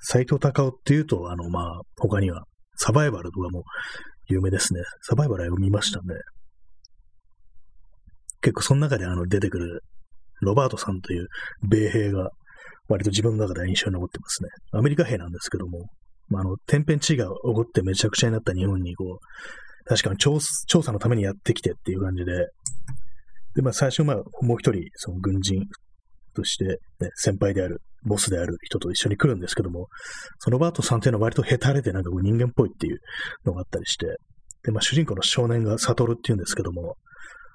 斎藤隆夫っていうと、あの、まあ、他には、サバイバルとかも有名ですね。サバイバルは読みましたね。結構その中であの出てくるロバートさんという米兵が割と自分の中では印象に残ってますね。アメリカ兵なんですけども、まあ、あの、天変地異が起こってめちゃくちゃになった日本にこう、確かに調調査のためにやってきてっていう感じで、で、まあ最初、まあもう一人、その軍人として、ね、先輩である、ボスである人と一緒に来るんですけども、そのバートさんっていうのは割とヘタレでなんかこう人間っぽいっていうのがあったりして、で、まあ主人公の少年がサトルっていうんですけども、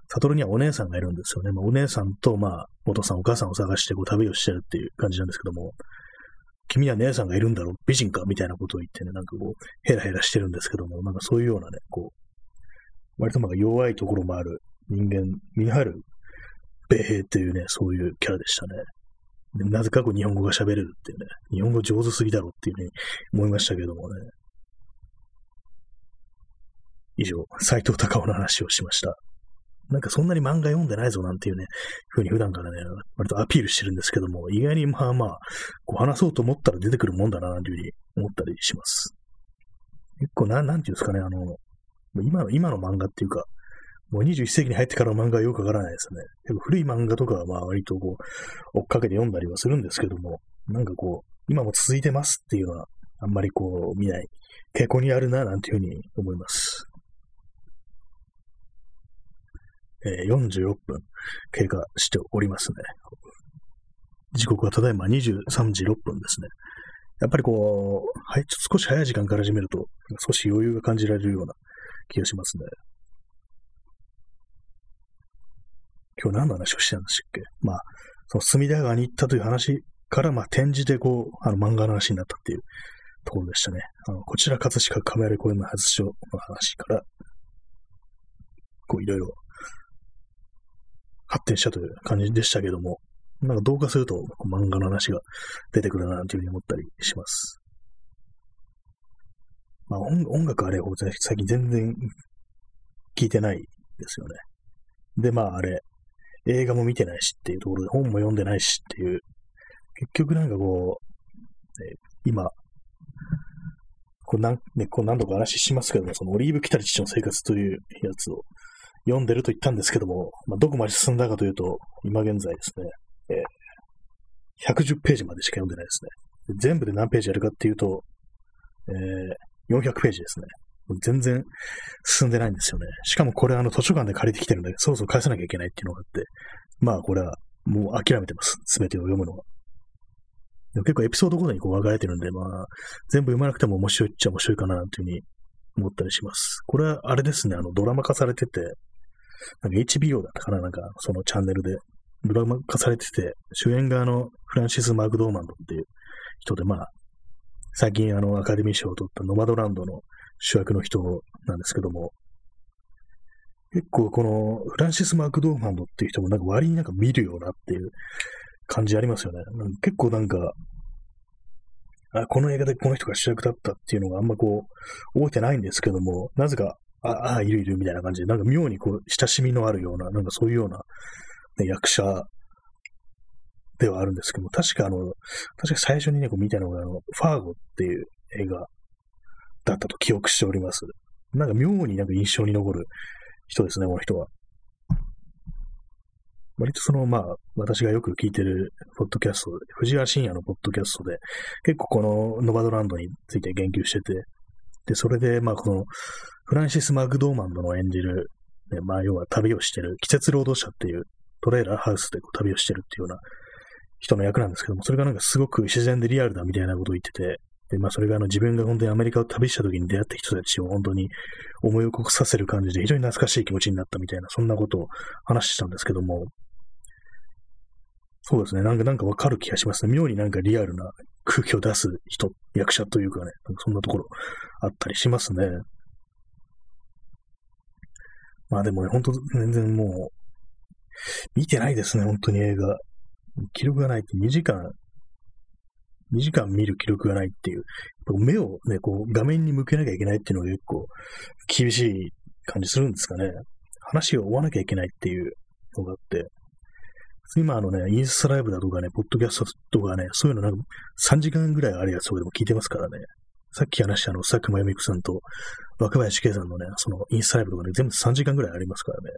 サトルにはお姉さんがいるんですよね。まあ、お姉さんと、まあ、お父さん、お母さんを探してこう旅をしてるっていう感じなんですけども、君には姉さんがいるんだろう、美人かみたいなことを言ってね、なんかこう、ヘラヘラしてるんですけども、なんかそういうようなね、こう、割とまあ弱いところもある人間見張る米兵っていうね、そういうキャラでしたね。なぜかこう日本語が喋れるっていうね、日本語上手すぎだろうっていうふうに思いましたけどもね。以上、斎藤隆夫の話をしました。なんかそんなに漫画読んでないぞなんていうね、ふうに普段からね、割とアピールしてるんですけども、意外にまあまあ、こう話そうと思ったら出てくるもんだな、なんていうふうに思ったりします。結構な、なんていうんですかね、あの、今の、今の漫画っていうか、もう21世紀に入ってから漫画はよくわからないですね。結構古い漫画とかはまあ割とこう、追っかけて読んだりはするんですけども、なんかこう、今も続いてますっていうのは、あんまりこう、見ない傾向にあるな、なんていうふうに思います。えー、46分経過しておりますね。時刻はただいま23時6分ですね。やっぱりこう、はい、少し早い時間から始めると、少し余裕が感じられるような気がしますね。今日何の話をしてたんでしたっけ？まあ、その隅田川に行ったという話から、まあ、展示でこう、あの漫画の話になったっていうところでしたね。あの、こちら葛飾亀有公園の発祥の話から、こういろいろ発展したという感じでしたけども、なんか同化すると漫画の話が出てくるなというふうに思ったりします。まあ音楽あれ、最近全然聞いてないですよね。で、まああれ、映画も見てないしっていうところで本も読んでないしっていう、結局なんかこう、ね、今、こう何、ね、こう何度か話しますけども、そのオリーブ・キタリチの生活というやつを読んでると言ったんですけども、まあ、どこまで進んだかというと、今現在ですね、えー、110ページまでしか読んでないですね。全部で何ページやるかっていうと、えー、400ページですね。全然進んでないんですよね。しかもこれあの図書館で借りてきてるんで、そろそろ返さなきゃいけないっていうのがあって、まあこれはもう諦めてます。すべてを読むのは。でも結構エピソードごとにこう分かれてるんで、まあ全部読まなくても面白いっちゃ面白いかなというふうに思ったりします。これはあれですね、あのドラマ化されてて、なんか HBO だったかななんか、そのチャンネルで、ドラマ化されてて、主演があの、フランシス・マークドーマンドっていう人で、まあ、最近あの、アカデミー賞を取ったノマドランドの主役の人なんですけども、結構この、フランシス・マークドーマンドっていう人もなんか割になんか見るようなっていう感じありますよね。結構なんか、あ、この映画でこの人が主役だったっていうのがあんまこう、覚えてないんですけども、なぜかああ、いるいるみたいな感じで、なんか妙にこう、親しみのあるような、なんかそういうような、ね、役者ではあるんですけども、確かあの、確か最初にね、こう見たのが、あの、ファーゴっていう映画だったと記憶しております。なんか妙になんか印象に残る人ですね、この人は。割とその、まあ、私がよく聞いてるポッドキャスト、藤原信也のポッドキャストで、結構このノバドランドについて言及してて、で、それで、まあ、この、フランシス・マクドーマンドの演じる、ね、まあ、要は旅をしてる、季節労働者っていうトレーラーハウスでこう旅をしてるっていうような人の役なんですけども、それがなんかすごく自然でリアルだみたいなことを言ってて、で、まあ、それがあの自分が本当にアメリカを旅した時に出会った人たちを本当に思い起こさせる感じで非常に懐かしい気持ちになったみたいな、そんなことを話したんですけども、そうですね。なんか、なんかわかる気がしますね。妙になんかリアルな空気を出す人、役者というかね、なんかそんなところあったりしますね。まあでもね、ほんと全然もう、見てないですね、本当に映画。記録がないって2時間、2時間見る記録がないっていう、目をね、こう画面に向けなきゃいけないっていうのが結構厳しい感じするんですかね。話を追わなきゃいけないっていうのがあって、今あのね、インスタライブだとかね、ポッドキャストとかね、そういうのなんか3時間ぐらいあるやつとかでも聞いてますからね。さっき話したあの、佐久間由美子さんと若林圭さんのね、そのインスタライブとかね、全部3時間ぐらいありますからね。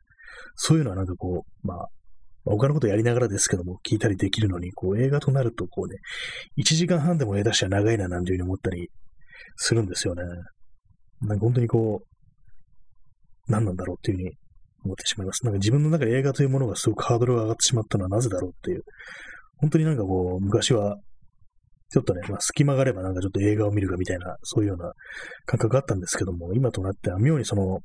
そういうのはなんかこう、まあ、他のことやりながらですけども、聞いたりできるのに、こう映画となると、こうね、1時間半でも映画しは長いななんていうふうに思ったりするんですよね。なんか本当にこう、何なんだろうっていうふうに思ってしまいます。なんか自分の中で映画というものがすごくハードルが上がってしまったのはなぜだろうっていう。本当になんかこう、昔は、ちょっとね、まあ、隙間があればなんかちょっと映画を見るかみたいな、そういうような感覚があったんですけども、今となっては妙にその、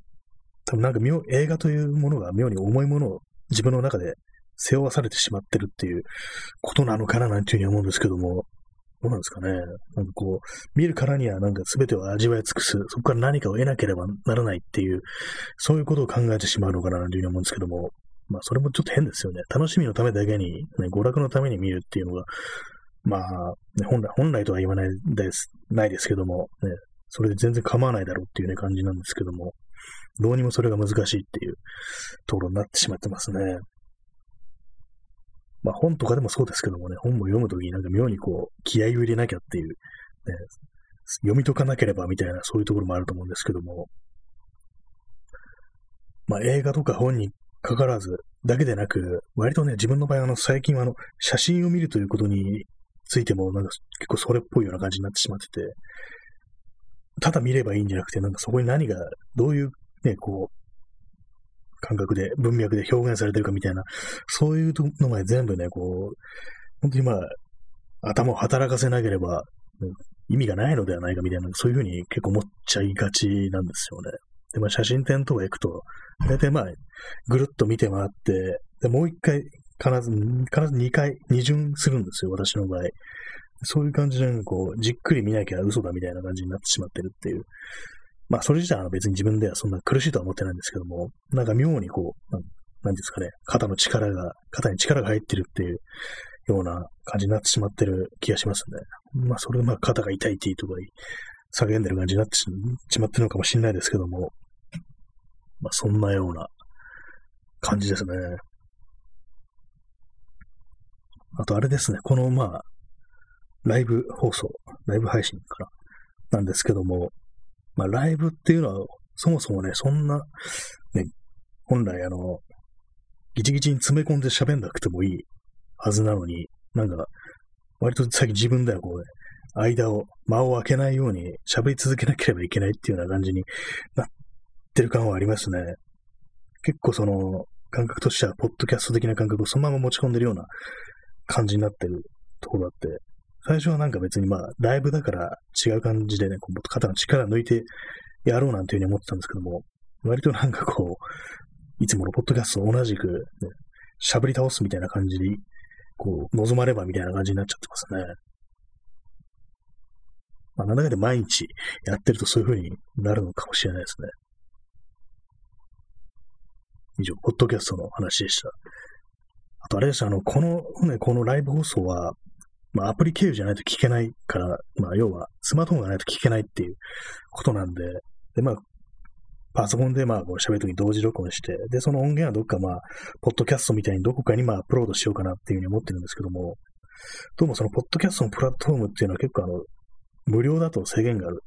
多分なんか妙、映画というものが妙に重いものを自分の中で背負わされてしまってるっていうことなのかななんていうふうに思うんですけども、どうなんですかね。なんかこう、見るからにはなんか全てを味わい尽くす、そこから何かを得なければならないっていう、そういうことを考えてしまうのかなというふうに思うんですけども、まあそれもちょっと変ですよね。楽しみのためだけに、ね、娯楽のために見るっていうのが、まあ、ね、本来、本来とは言わないです、ないですけども、ね、それで全然構わないだろうっていうね、感じなんですけども、どうにもそれが難しいっていうところになってしまってますね。まあ本とかでもそうですけどもね、本も読むときになんか妙にこう、気合を入れなきゃっていう、ね、読み解かなければみたいなそういうところもあると思うんですけども、まあ映画とか本にかからずだけでなく、割とね、自分の場合あの最近はあの、写真を見るということについてもなんか結構それっぽいような感じになってしまってて、ただ見ればいいんじゃなくて、なんかそこに何が、どういうね、こう、感覚で、文脈で表現されてるかみたいな、そういうのまで全部ね、こう、本当にまあ、頭を働かせなければ、意味がないのではないかみたいな、そういうふうに結構思っちゃいがちなんですよね。で、まあ、写真展とか行くと、大体まあ、ぐるっと見て回って、で、もう一回、必ず、必ず二回、二巡するんですよ、私の場合。そういう感じで、こう、じっくり見なきゃ嘘だみたいな感じになってしまってるっていう、まあ、それ自体は別に自分ではそんな苦しいとは思ってないんですけども、なんか妙にこう、なんですかね、肩の力が、肩に力が入ってるっていうような感じになってしまってる気がしますね。まあ、それでまあ、肩が痛いっていうところに叫んでる感じになってしまってるのかもしれないですけども、まあ、そんなような感じですね。あと、あれですね、このまあ、ライブ放送、ライブ配信からなんですけども、まあ、ライブっていうのは、そもそもね、そんな、ね、本来あの、ギチギチに詰め込んで喋んなくてもいいはずなのに、なんか、割と最近自分ではこうね、間を、間を空けないように喋り続けなければいけないっていうような感じになってる感はありますね。結構その、感覚としては、ポッドキャスト的な感覚をそのまま持ち込んでるような感じになってるところだって、最初はなんか別にまあ、ライブだから違う感じでね、こう肩の力抜いてやろうなんていうふうに思ってたんですけども、割となんかこう、いつものポッドキャストと同じく、ね、しゃぶり倒すみたいな感じに、こう、望まればみたいな感じになっちゃってますね。まあ、なんだかで毎日やってるとそういう風になるのかもしれないですね。以上、ポッドキャストの話でした。あとあれです、あの、この、ね、このライブ放送は、まあ、アプリ経由じゃないと聞けないから、まあ、要は、スマートフォンがないと聞けないっていうことなんで、で、まあ、パソコンでまあ、こう喋るときに同時録音して、で、その音源はどっかまあ、ポッドキャストみたいにどこかにまあ、アップロードしようかなっていうふうに思ってるんですけども、どうもそのポッドキャストのプラットフォームっていうのは結構あの、無料だと制限がある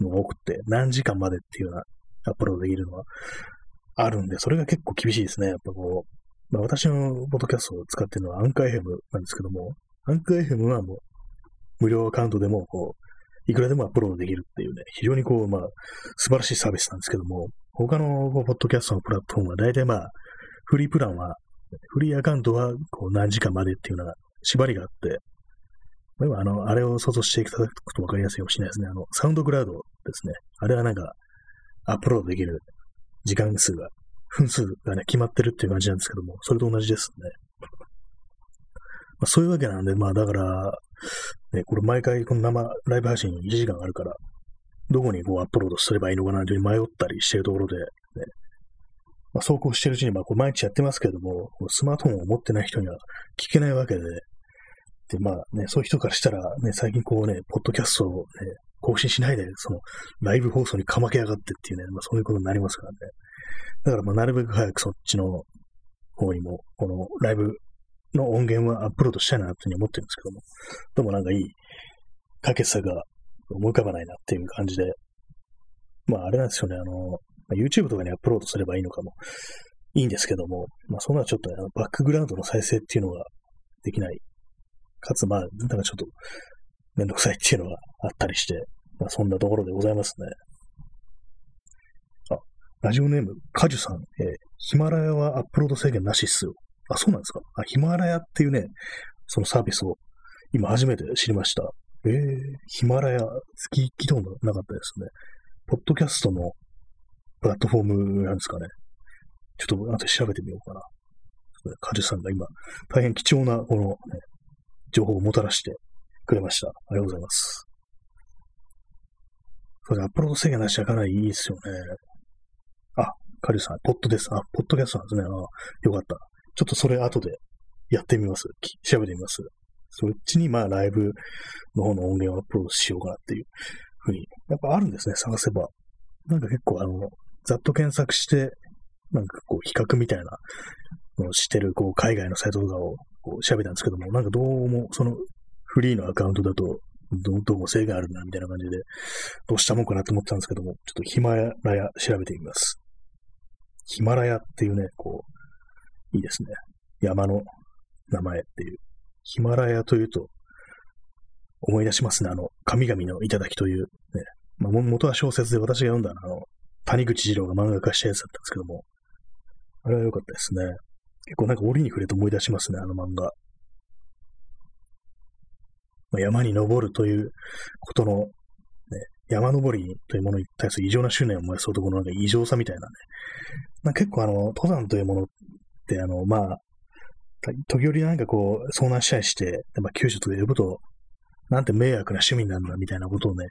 のが多くて、何時間までっていうようなアップロードできるのはあるんで、それが結構厳しいですね。やっぱこう、まあ私のポッドキャストを使ってるのはアンカー FM なんですけども、アンカー FM はもう、無料アカウントでも、こう、いくらでもアップロードできるっていうね、非常にこう、まあ、素晴らしいサービスなんですけども、他のこうポッドキャストのプラットフォームは大体まあ、フリープランは、フリーアカウントはこう何時間までっていうのが縛りがあって、でもあの、あれを想像していただくと分かりやすいかもしれないですね。あの、サウンドクラウドですね。あれはなんか、アップロードできる時間数が、分数がね、決まってるっていう感じなんですけども、それと同じですね。まあ、そういうわけなんで、まあだから、ね、これ毎回この生ライブ配信1時間あるから、どこにこうアップロードすればいいのかなという迷ったりしてるところで、ね、まあ、走行してるうちに、まあこれ毎日やってますけれども、スマートフォンを持ってない人には聞けないわけで、で、まあね、そういう人からしたら、ね、最近こうね、ポッドキャストをね、更新しないで、その、ライブ放送にかまけやがってっていうね、まあそういうことになりますからね。だからまあなるべく早くそっちの方にも、このライブの音源はアップロードしたいなというふうに思ってるんですけども、どうもなんかいい、かけさが思い浮かばないなっていう感じで、まああれなんですよね、あの、YouTube とかにアップロードすればいいのかもいいんですけども、まあそんなちょっと、ね、バックグラウンドの再生っていうのができない。かつまあ、なんかちょっとめんどくさいっていうのがあったりして、まあそんなところでございますね。あ、ラジオネーム、カジュさん、えー、ヒマラヤはアップロード制限なしっすよ。あ、そうなんですかあ、ヒマラヤっていうね、そのサービスを今初めて知りました。えー、ヒマラヤ、聞いたことなかったですね。ポッドキャストのプラットフォームなんですかね。ちょっと後で調べてみようかな。カジュさんが今、大変貴重なこの、ね、情報をもたらしてくれました。ありがとうございます。そうですアップロード制限なしはかなりいいですよね。あ、カリュさん、ポッドです。あ、ポッドキャストなんですね。あよかった。ちょっとそれ後でやってみます。調べてみます。そっちにまあライブの方の音源をアップロードしようかなっていうふうに。やっぱあるんですね、探せば。なんか結構あの、ざっと検索して、なんかこう比較みたいなのをしてるこう海外のサイトとかをこう調べたんですけども、なんかどうもそのフリーのアカウントだとどどうも制限あるなみたいな感じで、どうしたもんかなと思ったんですけども、ちょっとヒマラヤ調べてみます。ヒマラヤっていうね、こう、いいですね。山の名前っていう。ヒマラヤというと、思い出しますね。あの、神々の頂という、ね。まあ、元は小説で私が読んだあの、谷口二郎が漫画化したやつだったんですけども、あれは良かったですね。結構なんか折に触れて思い出しますね、あの漫画。まあ、山に登るということの、ね、山登りというものに対する異常な執念を燃やす男のなんか異常さみたいなね。まあ、結構あの、登山というもの、あの、まあ、時折なんかこう、遭難したりして、まあ、救助とか呼ぶと、なんて迷惑な趣味なんだみたいなことをね、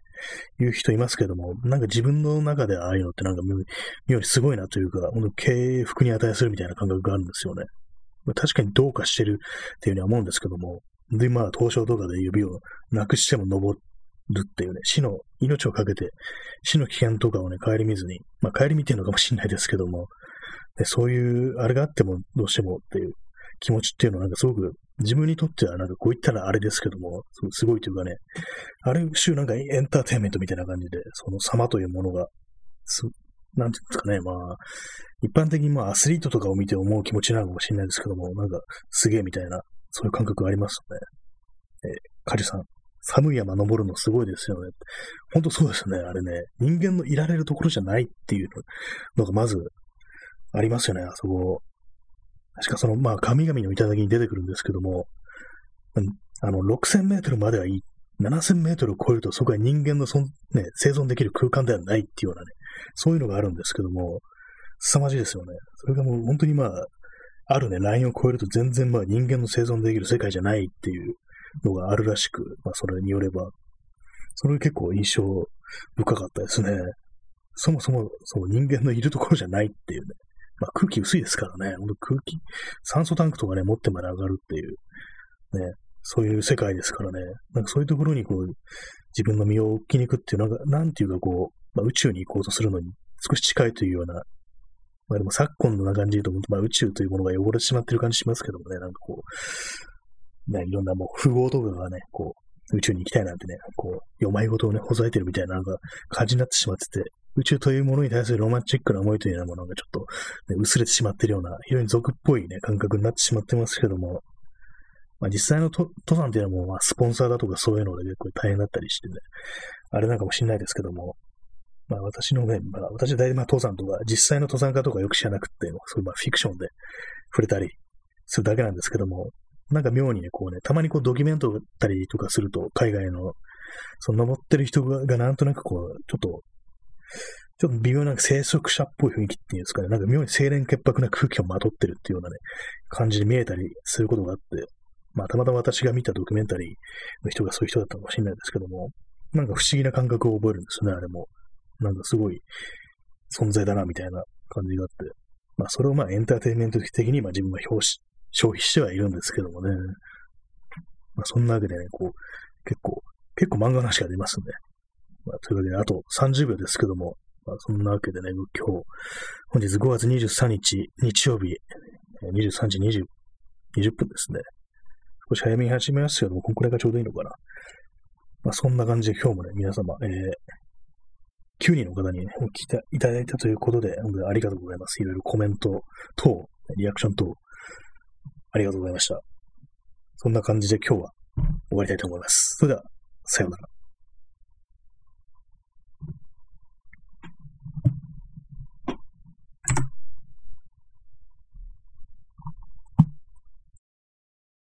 言う人いますけども、なんか自分の中でああいうのってなんか妙にすごいなというか、本当敬服に値するみたいな感覚があるんですよね。ま確かにどうかしてるっていうふうには思うんですけども、で、まあ、東証とかで指をなくしても登るっていうね、死の、命をかけて、死の危険とかをね、顧みずに、まあ、顧みてるのかもしれないですけども、でそういう、あれがあってもどうしてもっていう気持ちっていうのはなんかすごく自分にとってはなんかこう言ったらあれですけども、すごいというかね、ある種なんかエンターテインメントみたいな感じで、その様というものが、す、なんていうんですかね、まあ、一般的にまあアスリートとかを見て思う気持ちなのかもしれないですけども、なんかすげえみたいな、そういう感覚がありますよね。えー、カジさん、寒い山登るのすごいですよね。ほんとそうですね、あれね。人間のいられるところじゃないっていうのがまずありますよね、あそこ。確かその、まあ、神々の頂に出てくるんですけども、あの、6000メートルまではいい。7000メートルを超えると、そこは人間のそん、ね、生存できる空間ではないっていうようなね、そういうのがあるんですけども、凄まじいですよね。それがもう本当にまあ、あるね、ラインを超えると全然まあ人間の生存できる世界じゃないっていうのがあるらしく、まあそれによれば、それ結構印象深かったですね。そもそもその人間のいるところじゃないっていうね、まあ、空気薄いですからね、ほんと空気、酸素タンクとかね、持ってまで上がるっていう、ね、そういう世界ですからね、なんかそういうところにこう、自分の身を置きに行くっていうのが、なんていうかこう、まあ、宇宙に行こうとするのに少し近いというような、まあでも昨今のな感じで言うと、まあ宇宙というものが汚れてしまってる感じしますけどもね、なんかこう、ね、いろんなもう富豪とかがね、こう、宇宙に行きたいなんてね、こう、よまいごとをね、ほざいてるみたいななんか感じになってしまってて、宇宙というものに対するロマンチックな思いというようなものがちょっと、ね、薄れてしまっているような、非常に俗っぽいね、感覚になってしまってますけども、まあ、実際の登山っていうのはもう、まあ、スポンサーだとかそういうので結構大変だったりしてね、あれなんかもしれないですけども、まあ私のね、まあ私は大体まあ登山とか、実際の登山家とかよく知らなくて、そういうまあフィクションで触れたりするだけなんですけども、なんか妙にね、こうね、たまにこうドキュメントだったりとかすると、海外の、その登ってる人がなんとなくこう、ちょっとちょっと微妙な生息者っぽい雰囲気っていうんですかね、なんか妙に清廉潔白な空気をまとってるっていうようなね、感じで見えたりすることがあって、まあ、たまたま私が見たドキュメンタリーの人がそういう人だったかもしれないですけども、なんか不思議な感覚を覚えるんですね、あれも。なんかすごい存在だな、みたいな感じがあって。まあ、それをまあエンターテインメント的にまあ自分は消費してはいるんですけどもね。まあ、そんなわけでね、こう、結構、結構漫画の話が出ますね。まあ、というわけで、あと30秒ですけども、まあ、そんなわけでね、今日、本日5月23日、日曜日、23時20 20分ですね。少し早めに始めますけども、これがちょうどいいのかな。まあ、そんな感じで今日もね、皆様、えー、9人の方にね、来ていただいたということで、本当にありがとうございます。いろいろコメント等、リアクション等、ありがとうございました。そんな感じで今日は終わりたいと思います。それでは、さようなら。